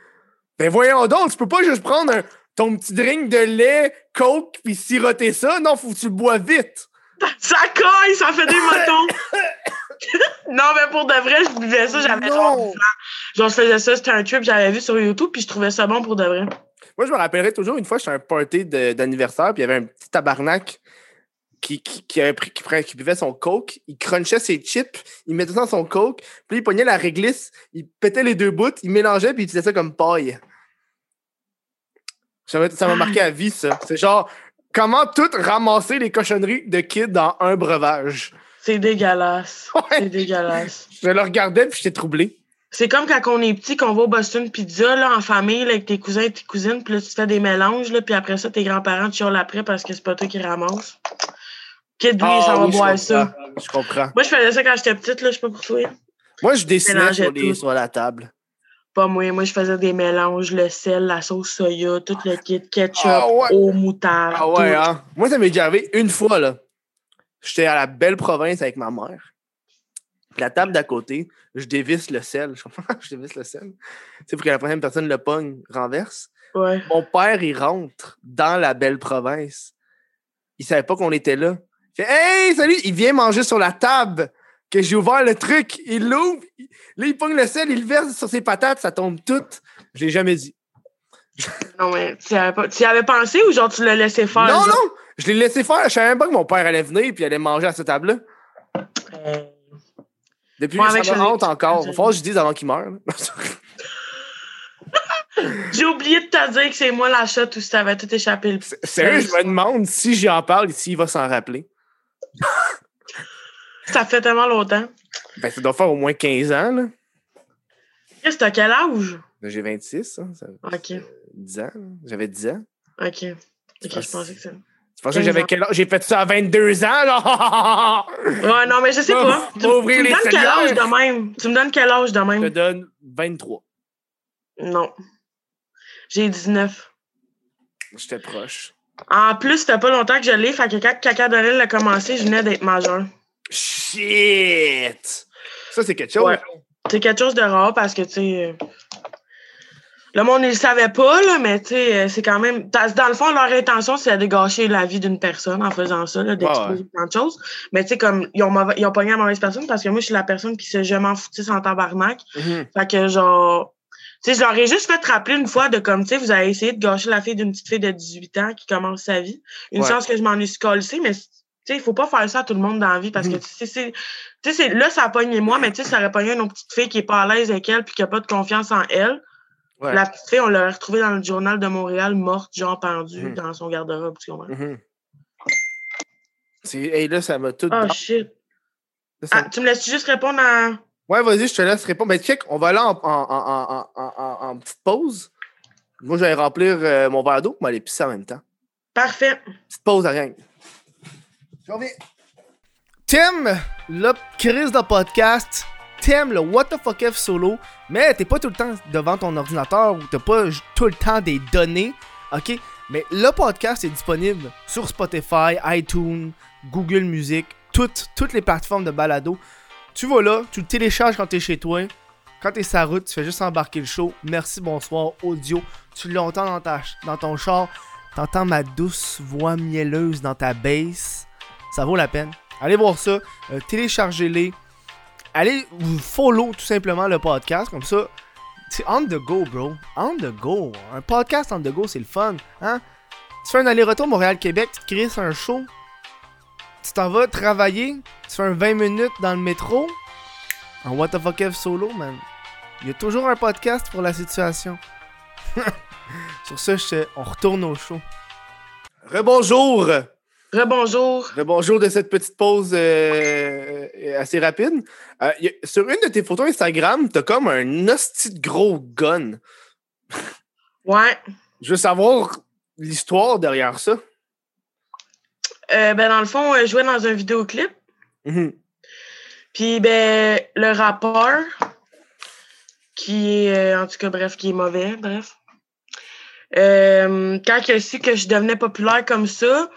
Ben voyons donc, tu peux pas juste prendre un- ton petit drink de lait, coke, puis siroter ça. Non, faut que tu le bois vite. Ça caille, ça fait des motos. non, mais pour de vrai, je buvais ça, j'avais genre. 10 ans. Genre, je faisais ça, c'était un trip, j'avais vu sur YouTube, puis je trouvais ça bon pour de vrai. Moi, je me rappellerai toujours une fois, j'étais à un party d'anniversaire, puis il y avait un petit tabarnak qui, qui, qui, avait pris, qui, prenait- qui buvait son coke, il crunchait ses chips, il mettait ça dans son coke, puis il pognait la réglisse, il pétait les deux bouts, il mélangeait, puis il utilisait ça comme paille. Ça m'a ça m'a marqué à vie, ça. C'est genre, comment tout ramasser les cochonneries de kids dans un breuvage? C'est dégueulasse. Ouais. C'est dégueulasse. Je le regardais, puis j'étais troublé. C'est comme quand on est petit, qu'on va au Boston Pizza, là, en famille, là, avec tes cousins et tes cousines, puis là, tu fais des mélanges, là, puis après ça, tes grands-parents te après parce que c'est pas toi qui ramasse. Kid, lui, Ah ça va oui, je boire ça. Je comprends. Moi, je faisais ça quand j'étais petite, là, je sais pas pour toi. Moi, je dessinais les, sur la table. Pas moi. Moi, je faisais des mélanges, le sel, la sauce soya, tout le kit, ketchup, Ah ouais. eau, moutarde. Ah ouais, hein? Moi, ça m'est déjà arrivé une fois, là. J'étais à la belle province avec ma mère. Puis la table d'à côté, je dévisse le sel. Je comprends? je dévisse le sel. Tu sais, pour que la prochaine personne le pogne, renverse. Ouais. Mon père, il rentre dans la belle province. Il savait pas qu'on était là. Il fait Hey, salut! Il vient manger sur la table que j'ai ouvert le truc. Il l'ouvre. Là, il pogne le sel, il le verse sur ses patates, ça tombe tout. Je l'ai jamais dit. Non, mais tu y avais, pas... tu y avais pensé ou genre tu l'as laissé faire? non, genre? non! Je l'ai laissé faire. Je savais même pas que mon père allait venir puis allait manger à cette table-là. Euh, Depuis, Moi, ça me hante encore. Il falloir que je dise avant qu'il meure. J'ai oublié de te dire que c'est moi la shot ou si t'avais tout échappé le Sérieux, je me demande si j'y en parle et s'il va s'en rappeler. Ça fait tellement longtemps. Ben, ça doit faire au moins 15 ans, là. Chris, t'as quel âge? Ben, J'ai 26, hein, ça, Ok. 10 ans. là. J'avais 10 ans. Ok. Ok, je pensais que ça. Tu pensais que 15 j'avais ans. quel âge? J'ai fait ça à 22 ans, là! Ouais, non, mais je sais pas. Tu, me donnes quel âge de même? Tu me donnes quel âge de Je te même? donne 23. Non. J'ai 19. J'étais proche. En plus, c'était pas longtemps que je l'ai, fait que quand Caca Donel a commencé, je venais d'être majeur. Shit! Ça, c'est quelque chose. Ouais. C'est quelque chose de rare parce que, tu sais. euh, Le monde, ne le savait pas, là, mais tu sais, euh, c'est quand même. dans- le fond, leur intention, c'est de gâcher la vie d'une personne en faisant ça, Ouais, plein de choses. Mais tu sais, comme, ils ont, ils ont pogné la mauvaise personne parce que moi, je suis la personne qui se je m'en foutisse en tabarnak. Mhm. Fait que, genre. Tu sais, je leur ai juste fait rappeler une fois de comme, tu sais, vous avez essayé de gâcher la fille d'une petite fille de 18 ans qui commence sa vie. Une Ouais. chance que je m'en ai scolissé, mais tu sais, il faut pas faire ça à tout le monde dans la vie parce que, tu sais, c'est. Là, ça a pogné moi, mais tu sais, ça aurait pogné une autre petite fille qui est pas à l'aise avec elle puis qui a pas de confiance en elle. Ouais. La petite fille, on l'a retrouvée dans le journal de Montréal, morte, genre pendue Mhm. dans son garde-robe, tu comprends? Hey, là, ça m'a tout. Oh dans- shit. là, ça Ah, tu me laisses juste répondre à. Ouais, vas-y, je te laisse répondre. Ben, check, on va là en, en, en, en, petite pause. Moi, je vais remplir euh, mon verre d'eau pour aller pisser en même temps. Parfait. Petite pause à rien. T'aimes le crise de podcast, t'aimes le What the fuck F solo, mais t'es pas tout le temps devant ton ordinateur ou t'as pas tout le temps des données, ok? Mais le podcast est disponible sur Spotify, iTunes, Google Music, toutes, toutes les plateformes de balado. Tu vas là, tu le télécharges quand t'es chez toi. Quand t'es la route, tu fais juste embarquer le show. Merci, bonsoir, audio. Tu l'entends dans, ta, dans ton char. T'entends ma douce voix mielleuse dans ta bass. Ça vaut la peine. Allez voir ça. euh, Téléchargez-les. Allez vous follow tout simplement le podcast. Comme ça, c'est on the go, bro. On the go. Un podcast on the go, c'est le fun. Hein? Tu fais un aller-retour Montréal-Québec, tu crées un show. Tu t'en vas travailler. Tu fais un 20 minutes dans le métro. En What the fuck solo, man. Il y a toujours un podcast pour la situation. Sur ce, on retourne au show. Rebonjour! Rebonjour. Rebonjour de cette petite pause euh, euh, assez rapide. Euh, y a- sur une de tes photos Instagram, t'as comme un hostie de gros gun. Ouais. Je veux savoir l'histoire derrière ça. Euh, ben, dans le fond, je jouais dans un vidéoclip. Mhm. Puis, ben, le rappeur, qui est, en tout cas, bref, qui est mauvais, bref. Quand il a su que je devenais populaire comme ça,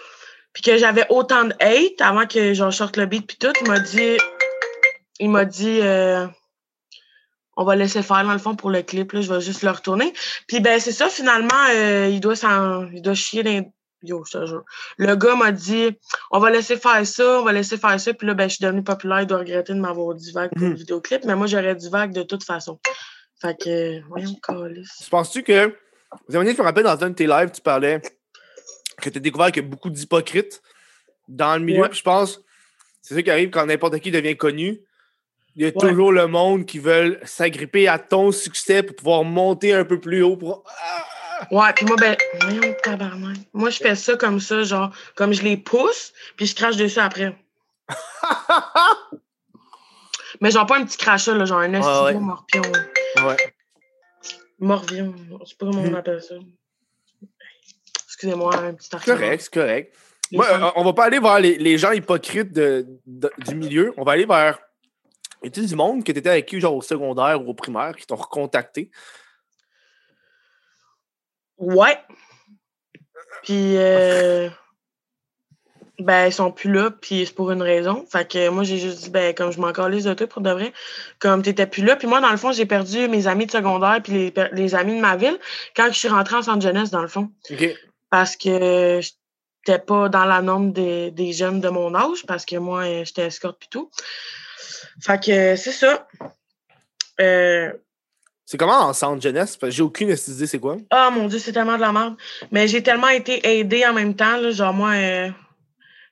puis que j'avais autant de hate avant que j'en sorte le beat puis tout, il m'a dit, il m'a dit, euh, on va laisser faire dans le fond pour le clip, là, je vais juste le retourner. Puis ben c'est ça, finalement, euh, il doit s'en, il doit chier dans, Yo, je te jure. Le gars m'a dit on va laisser faire ça, on va laisser faire ça. Puis là, ben, je suis devenue populaire, il doit regretter de m'avoir dit vague pour Mhm. le vidéoclip, mais moi, j'aurais dit vague de toute façon. Fait que, voyons, calice. Penses-tu que. Zémaniel, je me rappelle dans un de tes lives, tu parlais que tu as découvert qu'il y a beaucoup d'hypocrites dans le milieu. Ouais. Puis je pense c'est ça qui arrive quand n'importe qui devient connu. Il y a Ouais. toujours le monde qui veulent s'agripper à ton succès pour pouvoir monter un peu plus haut. Pour... Ah! Ouais, puis moi, ben, voyons, tabarnak. Moi, je fais ça comme ça, genre, comme je les pousse, puis je crache dessus après. Mais genre pas un petit crachat, là, genre un ouais. gros morpion. ouais. Morvion, je sais pas comment on Mhm. appelle ça. Excusez-moi, un petit article. correct, c'est correct. Moi, on va pas aller vers les, les gens hypocrites de- de- du milieu. On va aller vers. Y a du monde que tu étais avec qui, genre au secondaire ou au primaire, qui t'ont recontacté? Ouais. Puis, euh, ben, ils sont plus là, puis c'est pour une raison. Fait que moi, j'ai juste dit, ben, comme je m'en calisse de toi pour de vrai, comme t'étais plus là. Puis moi, dans le fond, j'ai perdu mes amis de secondaire, puis les, les amis de ma ville, quand je suis rentrée en centre jeunesse, dans le fond. OK. Parce que j'étais pas dans la norme des, des jeunes de mon âge, parce que moi, j'étais escorte puis tout. Fait que c'est ça. Euh, C'est comment en centre jeunesse? J'ai aucune idée c'est quoi? Ah mon Dieu, c'est tellement de la merde. Mais j'ai tellement été aidée en même temps. Là, genre, moi, euh,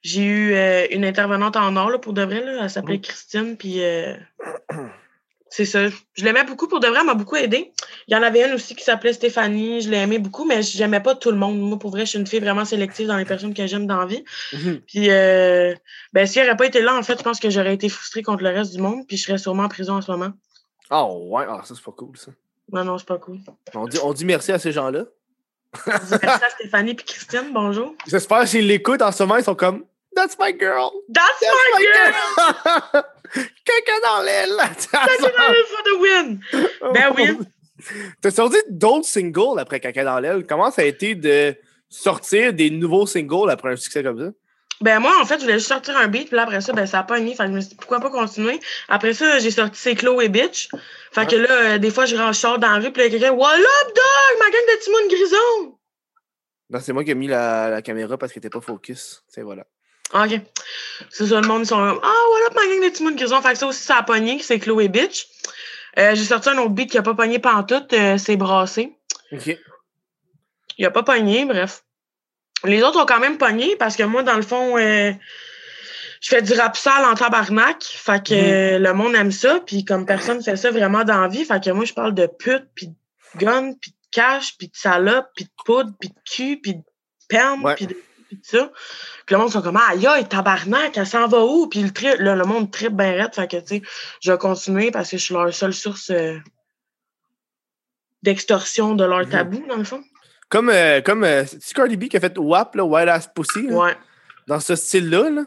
j'ai eu euh, une intervenante en or là, pour de vrai. Là, elle s'appelait Mm. Christine. Puis c'est ça. Je l'aimais beaucoup pour de vrai. Elle m'a beaucoup aidée. Il y en avait une aussi qui s'appelait Stéphanie. Je l'ai aimée beaucoup, mais j'aimais pas tout le monde. Moi, pour vrai, je suis une fille vraiment sélective dans les personnes que j'aime dans la vie. Puis, euh, ben, si elle n'aurait pas été là, en fait, je pense que j'aurais été frustrée contre le reste du monde. Puis, je serais sûrement en prison en ce moment. Ah ouais, ah, ça c'est pas cool ça. Non, non, c'est pas cool. On dit, on dit merci à ces gens-là. Je dis Merci à Stéphanie puis Christine. Bonjour. J'espère qu'ils l'écoutent en ce moment, ils sont comme That's my girl! That's That's my my girl! girl! Quelqu'un dans l'aile! Ready for the win! Ben oui. T'as sorti d'autres singles après Caca dans l'aile. Comment ça a été de sortir des nouveaux singles après un succès comme ça? Ben moi, en fait, je voulais juste sortir un beat, puis là, après ça, ben ça a pas mis. Fait que je me suis dit, pourquoi pas continuer? Après ça, j'ai sorti C'est Chloé Bitch. Fait que là, euh, des fois, je rentre, sors dans la rue, puis là, quelqu'un, What up, dog? Ma gang de Timon Grison! Non, c'est moi qui ai mis la, la caméra parce qu'elle était pas focus. C'est voilà. OK. C'est ça, le monde, ils sont là, Ah, up, ma gang de Timon Grison? Fait que ça aussi, ça a pogné, c'est Chloé Bitch. Euh, j'ai sorti un autre beat qui a pas pogné pantoute, euh, c'est Brassé. OK. Il a pas pogné, bref. Les autres ont quand même pogné parce que moi, dans le fond, euh, je fais du rap sale en tabarnak. Fait que euh, le monde aime ça. Puis comme personne fait ça vraiment dans la vie, fait que moi, je parle de pute, puis de gun, puis de cash, puis de salope, puis de poudre, puis de cul, puis de perme, puis de, puis de ça. Puis le monde sont comme aïe aïe, tabarnak, elle s'en va où? Puis le, tri- le, le monde tripe bien raide. Fait que tu sais, je vais continuer parce que je suis leur seule source euh, d'extorsion de leur Mhm. tabou, dans le fond. Comme, euh, comme euh, c'est Cardi B qui a fait WAP, là, Wild Ass Pussy, là, Ouais. dans ce style-là. Là?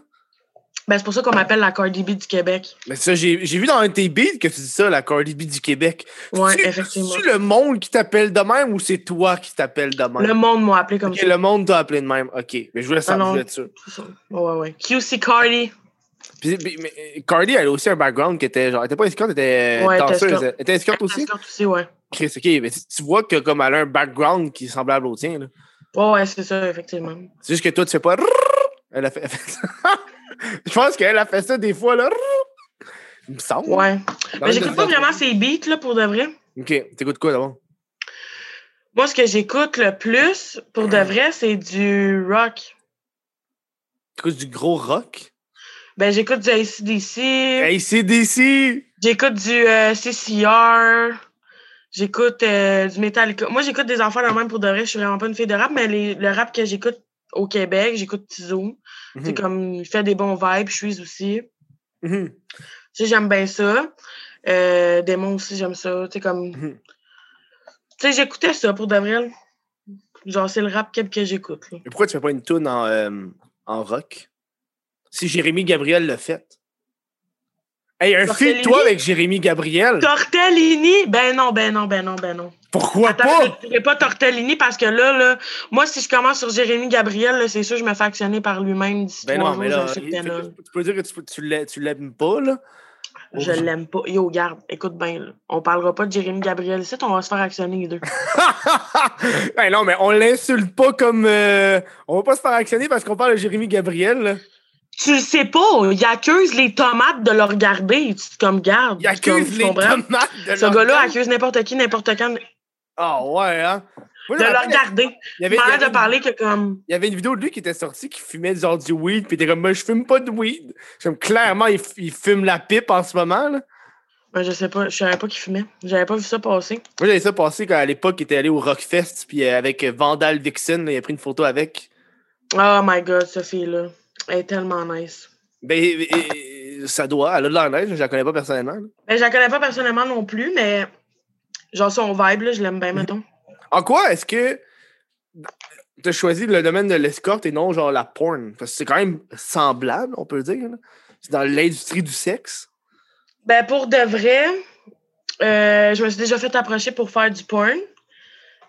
Ben, c'est pour ça qu'on m'appelle la Cardi B du Québec. Mais ça, j'ai vu dans un de tes beats que tu dis ça, la Cardi B du Québec. C'est-tu- effectivement. C'est-tu le monde qui t'appelle de même ou c'est toi qui t'appelles de même? Le monde m'a appelé comme ça. le monde t'a appelé de même. OK. Mais je voulais Ah savoir. C'est ça. Ouais, ouais. QC Cardi. Puis, mais, Cardi, elle a aussi un background qui était genre. Elle était pas escorte, elle était Ouais, elle était danseuse. Elle était escorte aussi? Escorte aussi, ouais. Chris, OK. Mais tu vois que comme elle a un background qui est semblable au tien. là. Ouais, ouais, c'est ça, effectivement. C'est juste que toi, tu fais pas. Elle a fait, elle fait ça. Je pense qu'elle a fait ça des fois, là. Il me semble. Ouais. Mais j'écoute pas ses vraiment ces beats, là, pour de vrai. OK. T'écoutes quoi d'abord? Moi, ce que j'écoute le plus, pour de vrai, c'est du rock. T'écoutes du gros rock? Ben, j'écoute du ACDC. Hey, CDC! J'écoute du euh, CCR. J'écoute euh, du Metallica. Moi, j'écoute des enfants de même pour de vrai. Je suis vraiment pas une fille de rap, mais les- le rap que j'écoute au Québec, j'écoute Tizo. C'est Mhm. comme, il fait des bons vibes. Je suis aussi. Mhm. Tu sais, j'aime bien ça. Euh, Démon aussi, j'aime ça. Tu sais, comme. Mhm. Tu sais, j'écoutais ça pour de vrai. Genre, c'est le rap que, que j'écoute. Mais pourquoi tu fais pas une tune en, euh, en rock? Si Jérémy Gabriel l'a fait. Hey, un feat, toi, avec Jérémy Gabriel. Tortellini? Ben non, ben non, ben non, ben non. Pourquoi Attends, pas? je ne pas Tortellini parce que là, là, moi, si je commence sur Jérémy Gabriel, c'est sûr que je me fais actionner par lui-même d'ici Ben non, mais là, tu peux dire que tu, tu l'aimes- tu l'aimes pas, là? Je l'aime pas. Yo, garde, écoute bien. On parlera pas de Jérémy Gabriel ici, on va se faire actionner les deux. ben non, mais on l'insulte pas comme. euh, On va pas se faire actionner parce qu'on parle de Jérémy Gabriel. Tu le sais pas, il accuse les tomates de le regarder. Tu comme garde. Il accuse tu les tomates de Ce gars-là accuse n'importe qui, n'importe quand de Ah ouais, hein? Moi, me le regarder. Il avait, il, avait de parler que comme. il y avait une vidéo de lui qui était sortie qui fumait genre du weed, puis il était comme, moi, je fume pas de weed. Comme, clairement, il, il fume la pipe en ce moment. Là. Ben, je sais pas, je savais pas qu'il fumait. J'avais pas vu ça passer. Moi, j'avais ça passé quand à l'époque, il était allé au Rockfest, puis euh, avec euh, Vandal Vixen, là, il a pris une photo avec. Oh my god, cette fille-là. Elle est tellement nice. Ben, ça doit, elle a de l'air nice, je la connais pas personnellement. là. Ben, je la connais pas personnellement non plus, mais genre son vibe, là, je l'aime bien, mettons. En quoi est-ce que tu as choisi le domaine de l'escorte et non genre la porn? Parce que c'est quand même semblable, on peut dire. C'est dans l'industrie du sexe. Ben, pour de vrai, euh, je me suis déjà fait approcher pour faire du porn.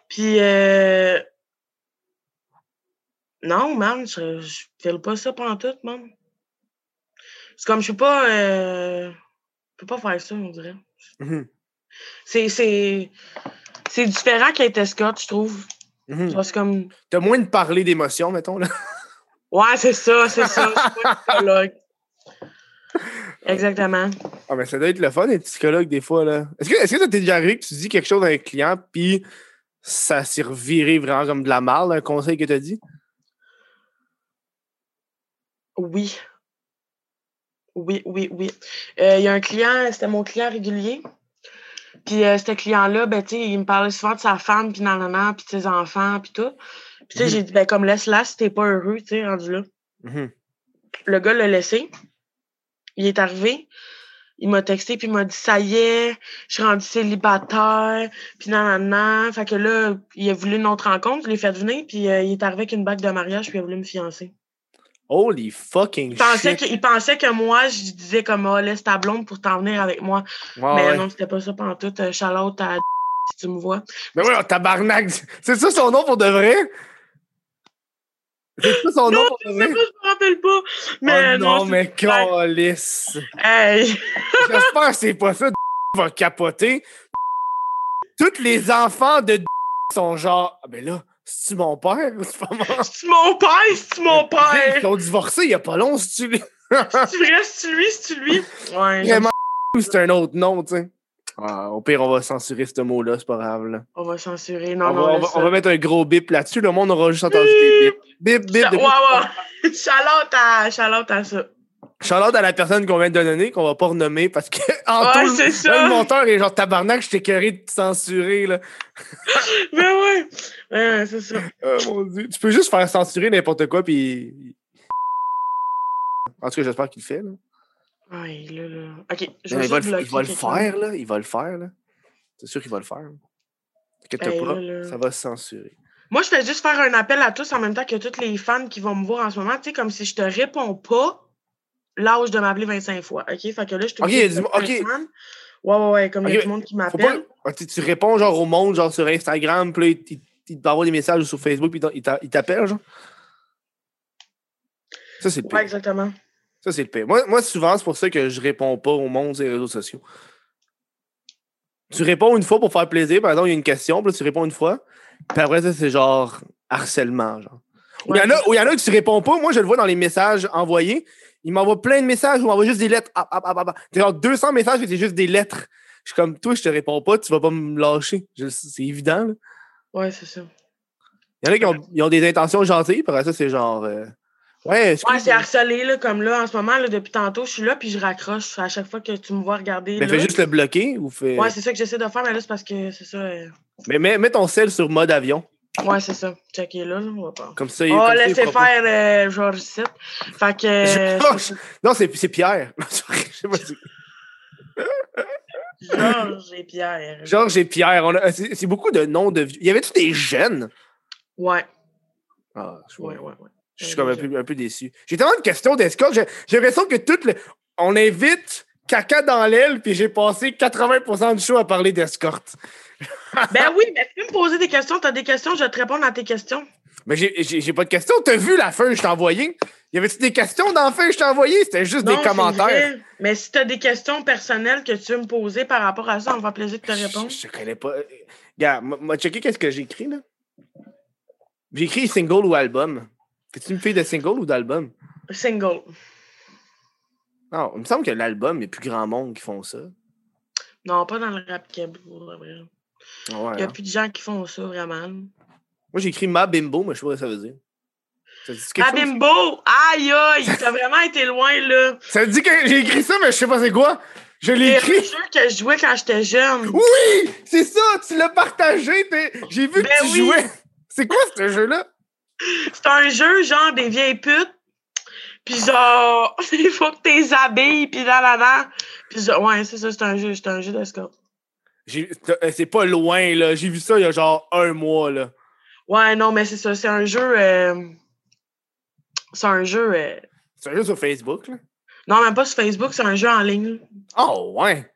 Puis, euh... non, man, je, je file pas ça pantoute, man. C'est comme, je suis pas... Euh... Je peux pas faire ça, on dirait. Mhm. C'est... C'est c'est différent qu'être escorte, je trouve. Genre, C'est comme... T'as moins de parler d'émotions, mettons. Là. Ouais, c'est ça, c'est ça. Je suis pas psychologue. Exactement. Ah, mais ça doit être le fun, être psychologue, des fois. là. Est-ce que est-ce que ça t'est déjà arrivé que tu dis quelque chose à un client, puis ça s'est reviré vraiment comme de la marde, un conseil que t'as dit? Oui. Oui, oui, oui. Euh, Il y a un client, c'était mon client régulier. Puis euh, ce client-là, ben, tu sais, il me parlait souvent de sa femme, puis nanana, puis de ses enfants, puis tout. Puis tu sais, Mhm. j'ai dit, ben, comme laisse-la si t'es pas heureux, tu sais, rendu là. Mhm. Le gars l'a laissé. Il est arrivé. Il m'a texté, puis il m'a dit, ça y est, je suis rendu célibataire, puis nanana. Fait que là, il a voulu une autre rencontre, je l'ai fait venir, puis euh, il est arrivé avec une bague de mariage, puis il a voulu me fiancer. Holy fucking Il pensait, shit. que, il pensait que moi, je disais comme, ah, laisse ta blonde pour t'en venir avec moi. Ouais, mais ouais. non, c'était pas ça pendant tout. Euh, Charlotte, à si tu me vois. Mais ouais, tabarnak! C'est ça son nom pour de vrai? C'est ça son nom pour de vrai? pas, je me rappelle pas. Mais oh non, mais calice! Hey. J'espère que c'est pas ça, va capoter. Tous les enfants de sont genre, ah ben là, c'est-tu mon père? C'est pas moi. C'est mon père, c'est mon Ils père. sont divorcés il y a pas long, si tu C'est vrai, c'est lui, c'est lui? Ouais, Vraiment, c'est un autre nom, tu sais? Ah, au pire, on va censurer ce mot-là, c'est pas grave. Là. on va censurer. On, Non, va, on, va, on mettre un gros bip là-dessus. Le monde aura juste entendu des bips. Bip, bip. Cha- depuis- Ouais, ouais. À, Charlotte à ça. Shout-out à la personne qu'on vient de donner, qu'on va pas renommer parce que en Ouais, tout, le- là, le monteur est genre tabarnak, je t'ai écœuré de te censurer. Là. Mais ouais. Ouais, c'est ça. Oh, mon Dieu. Tu peux juste faire censurer n'importe quoi, puis. En tout cas, j'espère qu'il le fait. Là. Ouais, là, là. Ok, je vais il va, le, il va le faire, là. Il va le faire, là. C'est sûr qu'il va le faire. Inquiète Hey, pas, là. ça va se censurer. Moi, je fais juste faire un appel à tous en même temps que tous les fans qui vont me voir en ce moment. Tu sais, comme si je te réponds pas, l'âge de m'appeler 25 fois. OK? Fait que là, je te ok. Ouais, ouais, ouais. Comme il y a du monde qui pas... m'appelle. Tu, tu réponds genre au monde, genre sur Instagram, puis là, il, t'envoie des messages sur Facebook, puis il t'a- il t'appelle, genre. Ça, c'est le pire. Ouais, exactement. Ça, c'est le pire. Moi, moi, souvent, c'est pour ça que je réponds pas au monde sur les réseaux sociaux. Tu réponds une fois pour faire plaisir, par exemple, il y a une question, puis là, tu réponds une fois, puis après ça, c'est genre harcèlement, genre. Ou il y en a- il y en a que tu réponds pas, moi, je le vois dans les messages envoyés, il m'envoie plein de messages, ou il m'envoie juste des lettres. Ah, ah, ah. C'est genre 200 messages, et c'est juste des lettres. Je suis comme, toi, je te réponds pas, tu vas pas me lâcher. C'est évident, là. Ouais, c'est ça. Il y en a qui ont, ils ont des intentions gentilles, après ça, c'est genre. euh, ouais, Ouais, c'est harcelé, là, comme là, en ce moment, là, depuis tantôt, je suis là, puis je raccroche à chaque fois que tu me vois regarder. Mais là. fais juste le bloquer ou fais. Ouais, c'est ça que j'essaie de faire, mais là, c'est parce que c'est ça. euh, mais mets, mets ton sel sur mode avion. Ouais, c'est ça. Checker là, là, on va pas. Comme ça, il- On va il laisser faire euh, Georges Site. Fait que. euh. Non, c'est Pierre. Je sais pas si- Georges et Pierre. Georges et Pierre. a- C'est beaucoup de noms de vieux. Y avait-tu des jeunes? Ouais, Ah, je, ouais, ouais, ouais. je suis comme un peu, un peu déçu. J'ai tellement de questions d'escorte. J'ai j'ai l'impression que tout le. On invite caca dans l'aile, puis j'ai passé 80% du show à parler d'escorte. Ben oui, mais tu peux me poser des questions? T'as des questions, je vais te répondre à tes questions. Mais j'ai- pas de questions. T'as vu la que je t'ai envoyée? Y avait-tu des questions d'enfin que je t'ai envoyé? C'était juste Non, des commentaires. Mais si tu as des questions personnelles que tu veux me poser par rapport à ça, on va plaisir de te répondre. Je, je connais pas. Regarde, m'a checké qu'est-ce que j'ai écrit, là. J'ai écrit single ou album. T'es-tu une fille de single ou d'album? Single. Non, il me semble que l'album, il y a plus grand monde qui font ça. Non, pas dans le rap keb, ouais, Il y a hein. plus de gens qui font ça, vraiment. Moi, j'ai écrit ma bimbo, mais je sais pas ce que ça veut dire. Chose? bimbo! Aïe, aïe! T'as vraiment été loin, là. Ça dit que j'ai écrit ça, mais je sais pas c'est quoi. Je l'ai C'est un écrit. jeu que je jouais quand j'étais jeune. Oui! C'est ça! Tu l'as partagé! J'ai vu Ben que tu oui. jouais. C'est quoi ce jeu-là? C'est un jeu, genre, des vieilles putes. Puis genre, il faut que t'es habilles, puis là, là, là. Puis genre, ouais, c'est ça, c'est un jeu, c'est un jeu d'escorte. J'ai- euh, C'est pas loin, là. J'ai vu ça il y a genre un mois, là. Ouais, non, mais c'est ça, c'est un jeu... euh, C'est un jeu... euh, C'est un jeu sur Facebook, là? Non, même pas sur Facebook, c'est un jeu en ligne. Oh, ouais.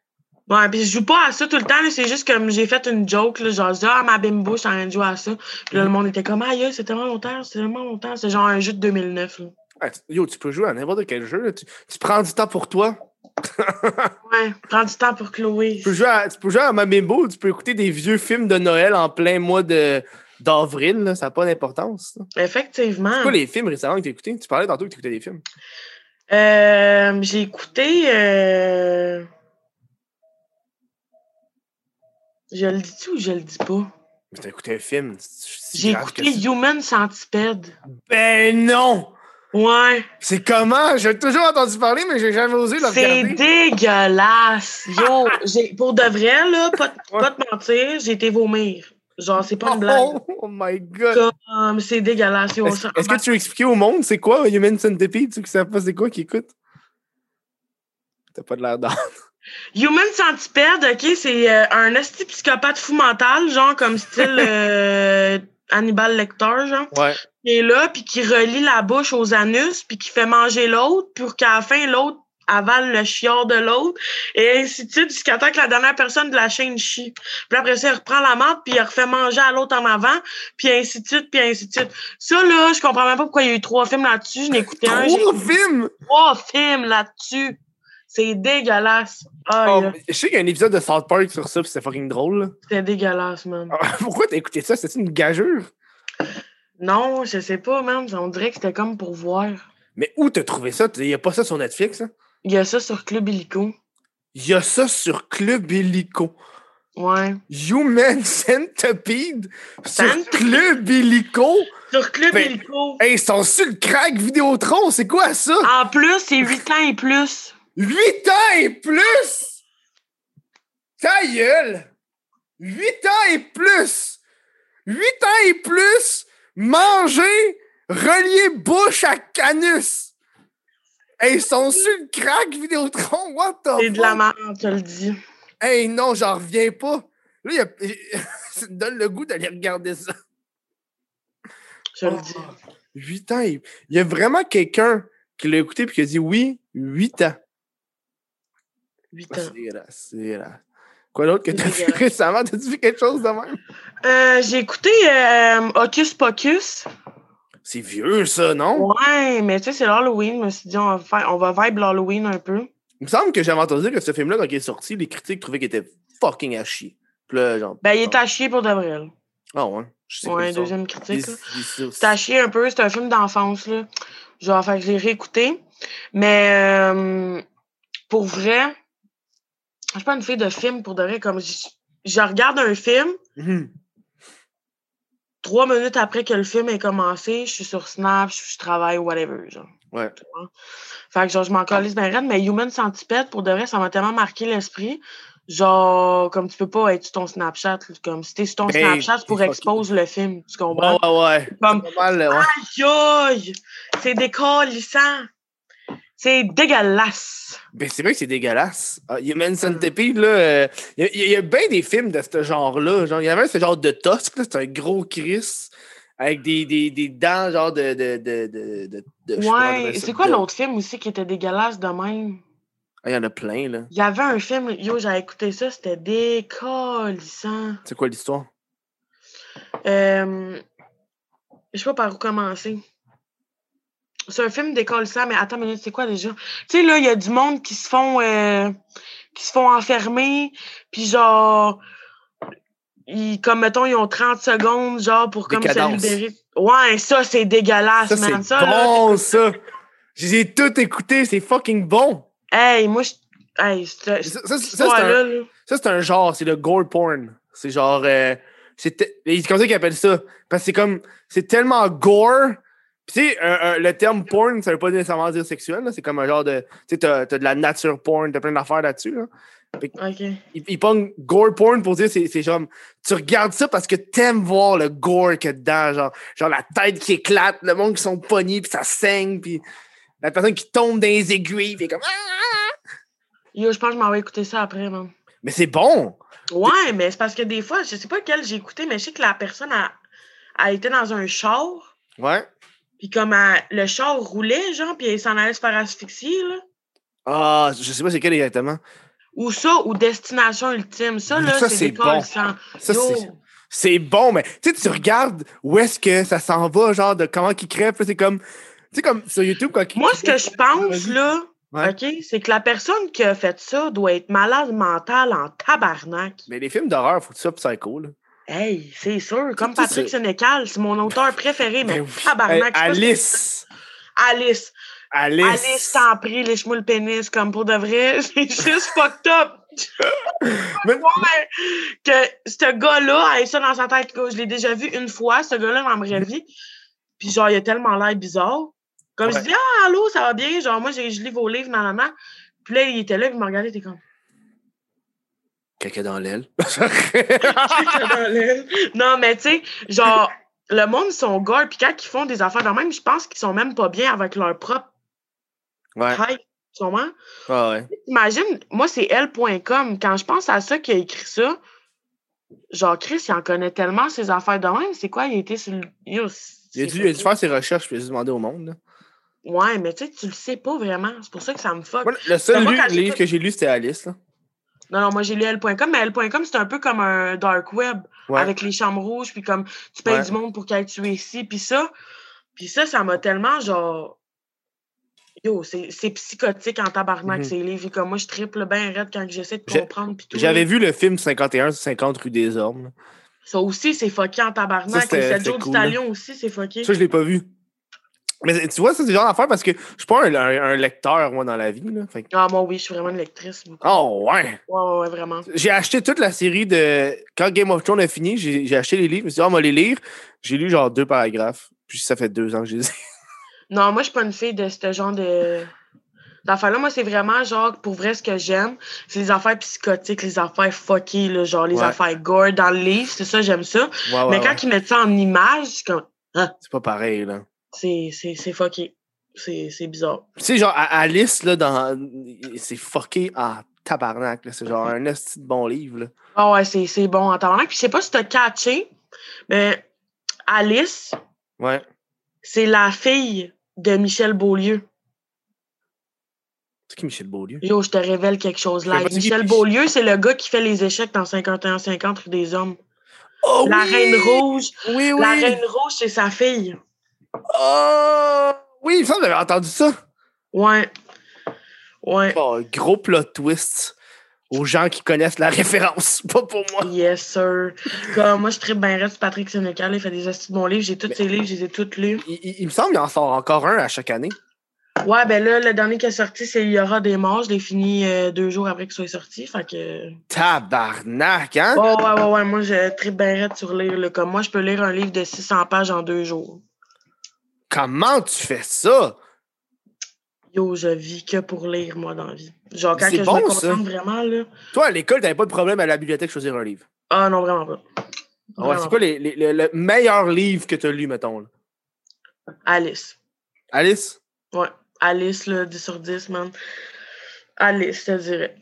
Ouais, puis je joue pas à ça tout le temps, là, c'est juste comme j'ai fait une joke, là, genre, je dis, ah, ma bimbo, je suis en train de jouer à ça. Puis là, le monde était comme, aïe, c'est tellement longtemps, c'est tellement longtemps. C'est genre un jeu de 2009, là. Ah, Yo, tu peux jouer à n'importe quel jeu, là. Tu, tu prends du temps pour toi. Ouais, prends du temps pour Chloé. Tu peux jouer à, tu peux jouer à tu peux écouter des vieux films de Noël en plein mois de d'avril. Ça n'a pas d'importance. Effectivement. C'est quoi les films récemment que tu écoutés? Tu parlais tantôt que tu écoutais des films. Euh, j'ai écouté. euh, Je le dis-tu ou je le dis pas? Mais t'as écouté un film. J'ai écouté. Human Centipede. Ben non! Ouais. C'est comment? J'ai toujours entendu parler, mais j'ai jamais osé le C'est dégueulasse. Yo, j'ai- pour de vrai, là, pas, te- Ouais. pas te mentir, j'ai été vomir. Genre, c'est pas une blague. Oh, oh my god! Comme, c'est dégueulasse. Est-ce que tu veux expliquer au monde c'est quoi Human Centipede? Ceux qui savent pas c'est quoi qui écoutent? T'as pas de l'air d'art. Human Centipede, OK, c'est euh, un esti psychopathe fou mental, genre comme style euh, Hannibal Lecter, genre. Ouais. qui est là, puis qui relie la bouche aux anus, puis qui fait manger l'autre, pour qu'à la fin, l'autre avale le chiard de l'autre, et ainsi de suite, jusqu'à temps que la dernière personne de la chaîne chie. Puis après ça, il reprend la menthe, puis il refait manger à l'autre en avant, puis ainsi de suite, puis ainsi de suite. Ça, là, je comprends même pas pourquoi il y a eu trois films là-dessus. Je n'ai écouté un, Trois films! trois films là-dessus. C'est dégueulasse. Ah, Oh, je sais qu'il y a un épisode de South Park sur ça, puis c'est fucking drôle. c'était dégueulasse, man. Ah, Pourquoi t'as écouté ça? C'était une gageure? Non, je sais pas, man. On dirait que c'était comme pour voir. Mais où t'as trouvé ça? Il y a pas ça sur Netflix? Hein? Il y a ça sur Club Illico. Il y a ça sur Club Illico. Ouais. Human Centipede sur? Club Illico? Sur Club Ben, Illico. Hey, ils sont sur le crack Vidéotron. C'est quoi ça? En plus, c'est 8 ans et plus. 8 ans et plus! Ta gueule! 8 ans et plus! 8 ans et plus! Manger, relier bouche à canus! Hey, ils sont sur le crack Vidéotron, what the C'est de la merde, je le dis. Hey, non, j'en reviens pas! Là, il y a... ça me donne le goût d'aller regarder ça. Je le dis. 8 ans et... Il y a vraiment quelqu'un qui l'a écouté et qui a dit oui, 8 ans. 8 Ah, ans. C'est dégueulasse. Quoi d'autre que t'as vu récemment? T'as-tu vu quelque chose de même? Euh, j'ai écouté euh, Hocus Pocus. C'est vieux, ça, non? Ouais, mais tu sais, c'est l'Halloween. Je me suis dit, on va, faire, on va vibe l'Halloween un peu. Il me semble que j'avais entendu que ce film-là, quand il est sorti, les critiques trouvaient qu'il était fucking à chier. Là, genre... Ben, il est à chier pour là. Ah ouais? Je sais Ouais, deuxième critique. C'est à chier un peu. C'est un film d'enfance, là. Genre, fait que je l'ai réécouté. Mais euh, pour vrai, je suis pas une fille de film pour de vrai. Comme je, je regarde un film, Mhm. trois minutes après que le film ait commencé, je suis sur Snap, je, je travaille, whatever, genre. Ouais. Fait que genre, je m'en calisse bien raide, mais Human Centipede, pour de vrai, ça m'a tellement marqué l'esprit. Genre, comme tu peux pas être sur ton Snapchat, comme si t'es sur ton Ben, Snapchat pour expose le film, tu comprends? ouais, ouais. Comme, ouais. aïe, aïe, c'est décalissant. C'est dégueulasse. Ben, c'est vrai que c'est dégueulasse. Ah, Human Centipede, là, euh, il y a- bien des films de ce genre-là. Genre, il y avait ce genre de Tusk, là, c'est un gros Chris avec des, des, des dents, genre de. de, de, de, Ouais, c'est quoi l'autre film aussi qui était dégueulasse de même? Ah, il y en a plein, là. Il y avait un film, yo, j'ai écouté ça, c'était décalissant. C'est quoi l'histoire? Euh, je sais pas par où commencer. C'est un film d'école ça, mais attends minute, c'est quoi déjà? Tu sais, là, il y a du monde qui se font euh, qui se font enfermer, puis genre ils, comme mettons, ils ont 30 secondes, genre, pour comme se libérer. Ouais, ça, c'est dégueulasse, Ça, man. Ça, là, bon, ça. J'ai tout écouté, c'est fucking bon. Hey, moi, je. Hey, c'est. Ça, c'est un- histoire-là, là. Ça, c'est un genre, c'est le gore porn. C'est genre. euh, c'est comme ça qu'ils appellent ça? Parce que c'est comme. C'est tellement gore. Tu sais, le terme porn, ça veut pas nécessairement dire sexuel. C'est comme un genre de. Tu sais, t'as t'as de la nature porn, t'as plein d'affaires là-dessus. Là. OK. Ils, ils pognent gore porn pour dire c'est genre. Tu regardes ça parce que t'aimes voir le gore qu'il y a dedans. Genre, genre la tête qui éclate, le monde qui sont pognés, puis ça saigne, puis la personne qui tombe dans les aiguilles, puis comme. Ah! Yo, je pense que je m'en vais écouter ça après, man. Mais c'est bon! Ouais, mais c'est parce que des fois, je sais pas lequel j'ai écouté, mais je sais que la personne a, a été dans un char, Ouais. Puis comme elle- le char roulait, genre, puis elle s'en allait se faire asphyxier, là. Ah, je sais pas c'est quel exactement. Ou ça, ou Destination Ultime. Ça, là, Ça, c'est bon. sans- Ça, c'est. Bon, mais tu sais, tu regardes où est-ce que ça s'en va, genre de comment qu'ils crèvent. là, C'est comme. Tu sais, comme sur YouTube, quand Moi, ce que je pense, là, Ouais. OK, c'est que la personne qui a fait ça doit être malade mentale en tabarnak. Mais les films d'horreur, faut que sois psycho, là. Hey, c'est sûr. Comme Patrick. Sénécal, c'est mon auteur préféré, mais Ben tabarnak. Hey, Alice! Alice. Alice! Alice, t'en prie, lèche-moi le pénis, comme pour de vrai. C'est juste fucked up. Mais- Ouais, que ce gars-là ait ça dans sa tête. Je l'ai déjà vu une fois, ce gars-là, dans ma vraie vie. Puis genre, il a tellement l'air bizarre. Comme je dis, ah, allô, ça va bien? Genre, moi, j'ai- je lis vos livres, nan, nan, nan. Puis là, il était là, puis il m'a regardé, il était comme. Quelqu'un dans l'aile. non, mais tu sais, genre, le monde ils sont gore, puis quand ils font des affaires de même, je pense qu'ils sont même pas bien avec leur propre ouais. hype. Ah ouais. Imagine, moi, c'est elle.com. Quand je pense à ça qui a écrit ça, genre, Chris, il en connaît tellement ses affaires de même. C'est quoi? Il a été sur le. Il a, dû, il a dû faire ses recherches, puis il a dû demander au monde. là. Ouais, mais tu sais, tu le sais pas vraiment. C'est pour ça que ça me fuck. Moi, le seul lu- livre que j'ai lu, c'était Alice. Là. Non, non, moi, j'ai lu elle.com, mais elle.com, c'est un peu comme un dark web Ouais. avec les chambres rouges, puis comme tu payes Ouais. du monde pour qu'elle tué ici, puis ça. Puis ça, ça m'a tellement, genre. Yo, c'est psychotique en tabarnak, Mhm. ces livres. Et Comme moi, je triple bien raide quand j'essaie de comprendre. J'avais vu le film 51 sur 50 rue des Ormes. Ça aussi, c'est fucké en tabarnak. Ça, Et c'était Joe du cool, Talion aussi, c'est fucké. Ça, je l'ai pas vu. Mais tu vois, ça, c'est le genre d'affaire parce que je suis pas un, un- un lecteur, moi, dans la vie. Là. Fait que- Ah, moi, oui, je suis vraiment une lectrice. beaucoup. Oh, ouais! Ouais, ouais, vraiment. J'ai acheté toute la série de. Quand Game of Thrones a fini, j'ai acheté les livres. Je me suis dit, ah, on va les lire. J'ai lu genre deux paragraphes. Puis ça fait deux ans que je les ai. Non, moi, je suis pas une fille de ce genre de. D'affaires-là, moi, c'est vraiment genre, pour vrai, ce que j'aime, c'est les affaires psychotiques, les affaires là, genre les Ouais. affaires gore dans le livre, c'est ça, j'aime ça. Ouais, ouais, Mais quand ils mettent ça en image, c'est comme, C'est pas pareil, là. C'est fucké. C'est bizarre. Tu sais, genre, Alice, là, dans. C'est fucké en tabarnak. C'est genre un esti de bon livre, là. Ah ouais, c'est bon en tabarnak. Puis je sais pas si t'as catché, mais Alice, Ouais. c'est la fille de Michel Beaulieu. C'est qui Michel Beaulieu? Yo, je te révèle quelque chose là. Michel Beaulieu, c'est le gars qui fait les échecs dans 51-50 rue des Hommes. Oh, La oui! Reine Rouge. Oui, oui! La Reine Rouge, c'est sa fille. Oh! Oui, il me semble que j'avais entendu ça. Ouais. Ouais. Oh, gros plot twist aux gens qui connaissent la référence, pas pour moi. Yes, sir. Comme moi, je tripe bien sur Patrick Sénécal. Il fait des astuces de bons livres. J'ai tous ses livres, je les ai tous lus. Il, il- il me semble qu'il en sort encore un à chaque année. Ouais, ben là, le dernier qui est sorti, c'est Il y aura des morts. Je l'ai fini euh, deux jours après qu'il soit sorti. Fait que. Tabarnak, hein? Oh, ouais, ouais, ouais. Moi, je tripe bien sur lire. là. Comme moi, je peux lire un livre de 600 pages en deux jours. Comment tu fais ça? Yo, je vis que pour lire, moi, dans la vie. Genre, quand que bon, je me concentre vraiment, là. Toi, à l'école, t'avais pas de problème à la bibliothèque de choisir un livre? Ah, non, vraiment pas. Ah Ouais, c'est quoi les, les- le, le meilleur livre que t'as lu, mettons? Là? Alice. Alice? Ouais. Alice, là, 10 sur 10, man. Alice, je te dirais.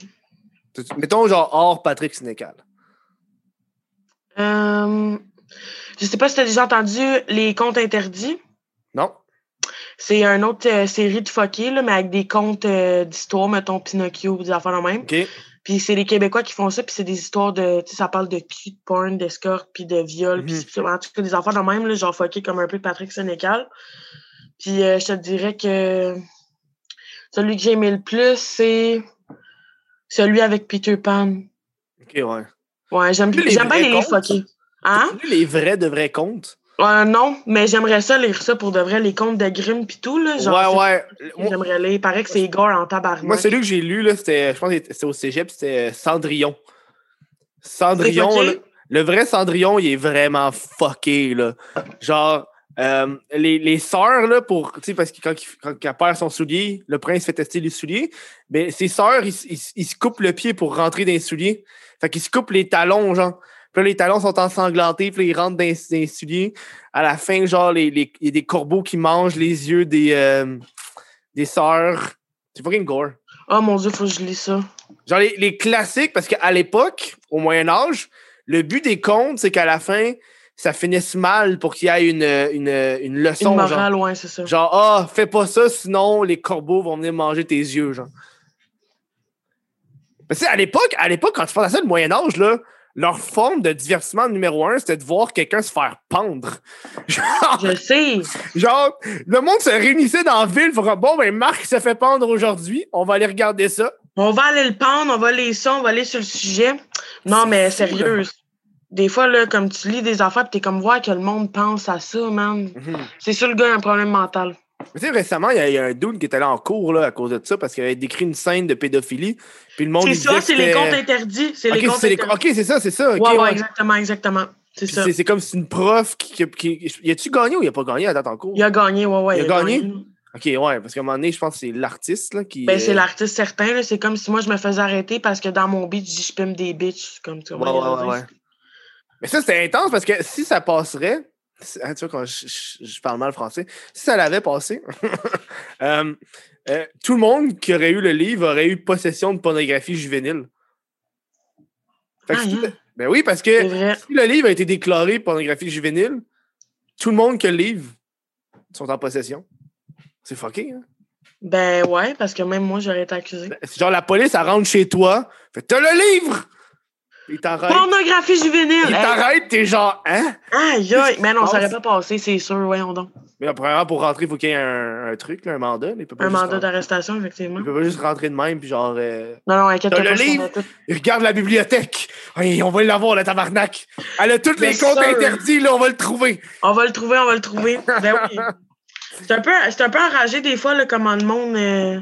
Mettons genre hors Patrick Sénécal. Euh, je sais pas si tu as déjà entendu Les Contes Interdits. Non? C'est une autre euh, série de fuckés, là, mais avec des contes euh, d'histoire, mettons Pinocchio, des affaires de même. Puis c'est les Québécois qui font ça, puis c'est des histoires de. Tu sais, ça parle de cul, de porn, d'escorte, puis de viol, puis Mhm. en tout cas des affaires de même, là, genre fucké comme un peu Patrick Sénécal. Puis euh, je te dirais que celui que j'ai aimé le plus, c'est celui avec Peter Pan. Ok, ouais. Ouais, j'aime bien les fuckés. Hein? Les vrais de vrais contes? Euh, non, mais j'aimerais ça lire ça pour de vrai, les contes de Grimm pis tout, là. Genre, ouais, ouais. J'aimerais lire. Il paraît que c'est gore en tabarnak. moi, celui que j'ai lu, là, c'était, je pense que c'était au cégep, c'était euh, Cendrillon. Cendrillon, là, le vrai Cendrillon, il est vraiment fucké, là. Genre, euh, les, les sœurs, là, pour, tu sais, parce que quand, il- quand, quand elle perd son soulier, le prince fait tester les souliers, mais ses sœurs, ils, ils- ils se coupent le pied pour rentrer dans les souliers. Fait qu'ils se coupent les talons, genre. Puis là, les talons sont ensanglantés, puis là, ils rentrent dans, les- souliers. À la fin, genre, les- les- il y a des corbeaux qui mangent les yeux des, euh, des sœurs. C'est fucking gore. Oh mon dieu, faut que je lis ça. Genre les, les classiques, parce qu'à l'époque, au Moyen Âge, le but des contes, c'est qu'à la fin, ça finisse mal pour qu'il y ait une, une, une leçon. Une genre. morale, ouais, c'est ça. Genre, ah, fais pas ça, sinon les corbeaux vont venir manger tes yeux, genre. Mais tu sais, à l'époque, à l'époque, quand tu penses à ça, le Moyen-Âge, là, leur forme de divertissement numéro un, c'était de voir quelqu'un se faire pendre. Genre, Je sais. genre, le monde se réunissait dans la ville pour dire, bon, ben, Marc se fait pendre aujourd'hui, on va aller regarder ça. On va aller le pendre, on va aller ça, on va aller sur le sujet. Non, mais sérieux. Des fois, là, comme tu lis des affaires, t'es comme voir que le monde pense à ça, man. Mhm. C'est sûr, le gars a un problème mental. Tu sais, récemment, il y, a- il y a un dude qui est allé en cours là, à cause de ça parce qu'il avait décrit une scène de pédophilie. Puis le monde C'est ça, c'est les comptes interdits. C'est les Ok, comptes c'est les- interdits. ok, c'est ça, c'est ça. ok, ouais, ouais, ouais. exactement, exactement. C'est comme si une prof qui. qui, qui- y a-tu gagné ou il a pas gagné à date en cours? Il a gagné, ouais, ouais. Il a gagné? Ok, ouais, parce qu'à un moment donné, je pense que c'est l'artiste qui. Ben, c'est euh, l'artiste certain. C'est comme si moi, je me faisais arrêter parce que dans mon beat, je dis je pime des bitches. Comme tu vois. ouais, ouais, ouais. Mais ça, c'était intense parce que si ça passerait. Ah, tu vois, quand je, je- je parle mal français, si ça l'avait passé, euh, euh, tout le monde qui aurait eu le livre aurait eu possession de pornographie juvénile. Fait que Ah, si- hein. ben oui, parce que si le livre a été déclaré pornographie juvénile, tout le monde qui a le livre sont en possession. C'est fucké, hein? Ben, ouais, parce que même moi, j'aurais été accusé. C'est genre la police, elle rentre chez toi, fait T'as le livre! Il t'arrête. Pornographie juvénile! Il Hey, t'arrête, t'es genre, hein? Aïe! Mais non, ça aurait passe? pas passé, c'est sûr, voyons donc. Mais là, premièrement, pour rentrer, il faut qu'il y ait un, un truc, là, un mandat. là. Il peut pas Un mandat rentrer- d'arrestation, effectivement. Il peut pas juste rentrer de même, puis genre, euh, Non, non, inquiète-toi T'as pas. le livre? tout. il regarde la bibliothèque. Hey, on va l'avoir, la tabarnak. Elle a tous les comptes interdits, là, on va le trouver. On va le trouver, on va le trouver. Ben oui. C'est un peu, un peu enragé des fois, là, comment le monde euh,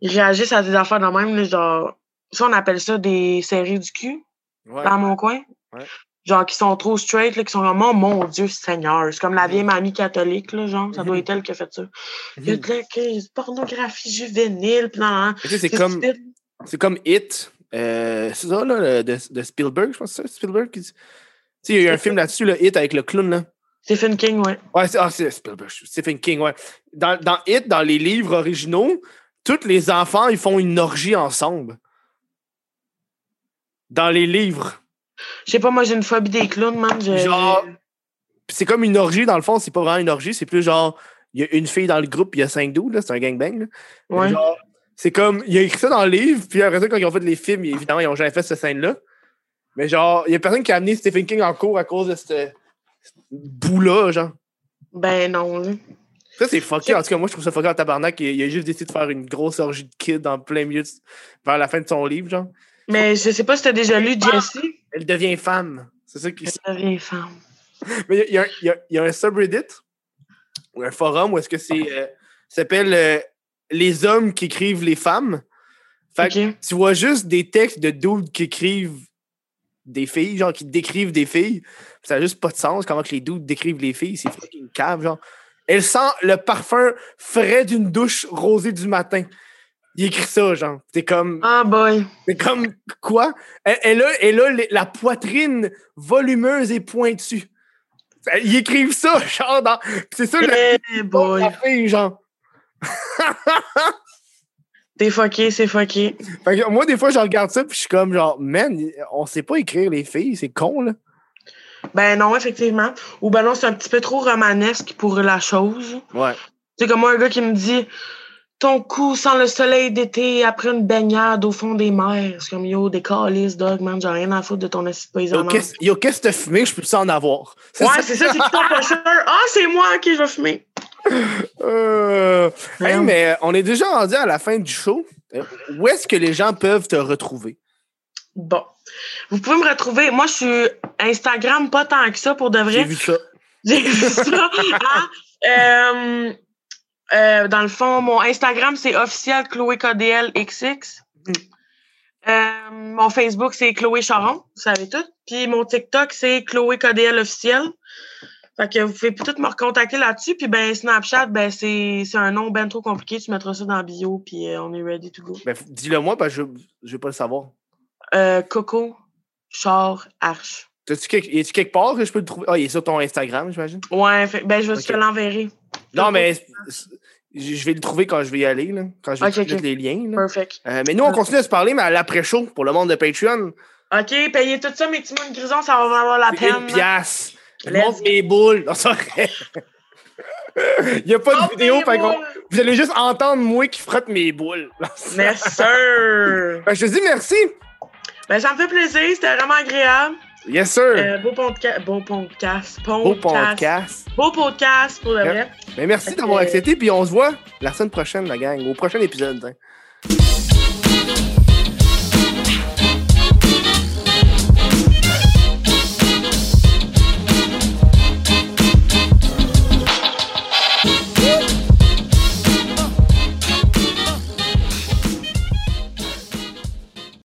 ils réagissent à des affaires de même. Là, genre, ça, on appelle ça des séries du cul Ouais. dans mon coin. Ouais. Genre, qui sont trop straight, là, qui sont comme, oh mon Dieu, Seigneur. C'est comme la vieille mamie catholique, là, genre. Ça doit Mhm. être elle qui a fait ça. Il y a Mhm. de la pornographie juvénile, pis C'est comme, c'est comme Hit. Euh, c'est ça, là, de, de Spielberg, je pense que c'est ça, Spielberg. qui- Tu sais, il y a eu un film là-dessus, le Hit avec le clown, là. Stephen King, ouais. Ouais, c'est ah, Spielberg, Stephen King, ouais. Dans, dans Hit, dans les livres originaux, tous les enfants, ils font une orgie ensemble. Dans les livres. Je sais pas, moi, j'ai une phobie des clowns, man. Je- Genre, c'est comme une orgie, dans le fond, c'est pas vraiment une orgie, c'est plus genre, il y a une fille dans le groupe, il y a cinq dudes, là, c'est un gangbang. Là. Ouais. genre, c'est comme, il a écrit ça dans le livre, puis après ça, quand ils ont fait les films, évidemment, ils ont jamais fait cette scène-là. Mais genre, il y a personne qui a amené Stephen King en cours à cause de cette bout-là, genre. Ben non, là. Ça, c'est fucké. En tout cas, moi, je trouve ça fucké en tabarnak. Il, il a juste décidé de faire une grosse orgie de kids en plein milieu, de- vers la fin de son livre, genre. Mais je sais pas si t'as déjà lu Jessie. Elle devient femme. C'est ça qui. Elle devient femme. Mais il y, a- y y un subreddit ou un forum où est-ce que c'est. euh, ça s'appelle euh, Les hommes qui écrivent les femmes. Fait que tu vois juste des textes de dudes qui écrivent des filles, genre qui décrivent des filles. Ça n'a juste pas de sens comment que les dudes décrivent les filles. C'est fucking cave, genre. Elle sent le parfum frais d'une douche rosée du matin. Il écrit ça, genre. T'es comme. Ah, boy. C'est comme quoi? Elle, elle a, elle a les- la poitrine volumeuse et pointue. Ils écrivent ça, genre, dans. C'est ça le Eh, de boy. la fille, genre. T'es fucké, c'est fucké. Fait que moi, des fois, je regarde ça, puis je suis comme, genre, man, on sait pas écrire les filles, c'est con, là. Ben non, effectivement. Ou ben non, c'est un petit peu trop romanesque pour la chose. Ouais. C'est comme moi, un gars qui me dit Ton cou sans le soleil d'été après une baignade au fond des mers. C'est comme yo, des calices, dog, man. J'ai rien à foutre de ton acide paysan. Yo, qu'est-ce que t'as fumé? Je peux ça en avoir? Ouais, c'est ça, c'est tout pas sûr. Ah, c'est moi qui vais fumer. Euh, hey, mais on est déjà rendu à la fin du show. Euh, Où est-ce que les gens peuvent te retrouver? Bon. Vous pouvez me retrouver. Moi, je suis Instagram pas tant que ça pour de J'ai vrai. vu ça. J'ai vu ça. Ah, euh, euh, dans le fond, mon Instagram, c'est officiel Chloé KDL XX. Mm. Euh, mon Facebook, c'est Chloé Charon, vous savez tout. Puis mon TikTok, c'est Chloé KDL officiel. Fait que vous pouvez peut-être me recontacter là-dessus. Puis ben Snapchat, ben c'est un nom ben trop compliqué. Tu mettras ça dans la bio, puis euh, on est ready to go. Ben, dis-le moi, parce que je, je vais pas le savoir. Euh, Coco, Char, Arche. T'as-tu quelque, y a-tu quelque part que je peux le trouver? Ah, il est sur ton Instagram, j'imagine? Ouais, fait- ben je vais te l'enverrer. Non, mais je vais le trouver quand je vais y aller, là, quand je vais Ok, te mettre ok. les liens. là. Perfect. Euh, mais nous, on continue à se parler, mais à l'après-show, pour le monde de Patreon, OK, payez tout ça, mes petits mounes grisons, ça va valoir la peine. une pièce. Montre mes boules. Non. Il n'y a pas de vidéo, qu'on- boules. vous allez juste entendre moi qui frotte mes boules. Merci. Ben, je te dis merci. Ben, ça me fait plaisir, c'était vraiment agréable. Yes, sir. Euh, beau podcast. Beau podcast. Beau podcast. Beau podcast, pour de Ouais. vrai. Mais merci Fait d'avoir accepté, puis on se voit la semaine prochaine, la gang, au prochain épisode. hein.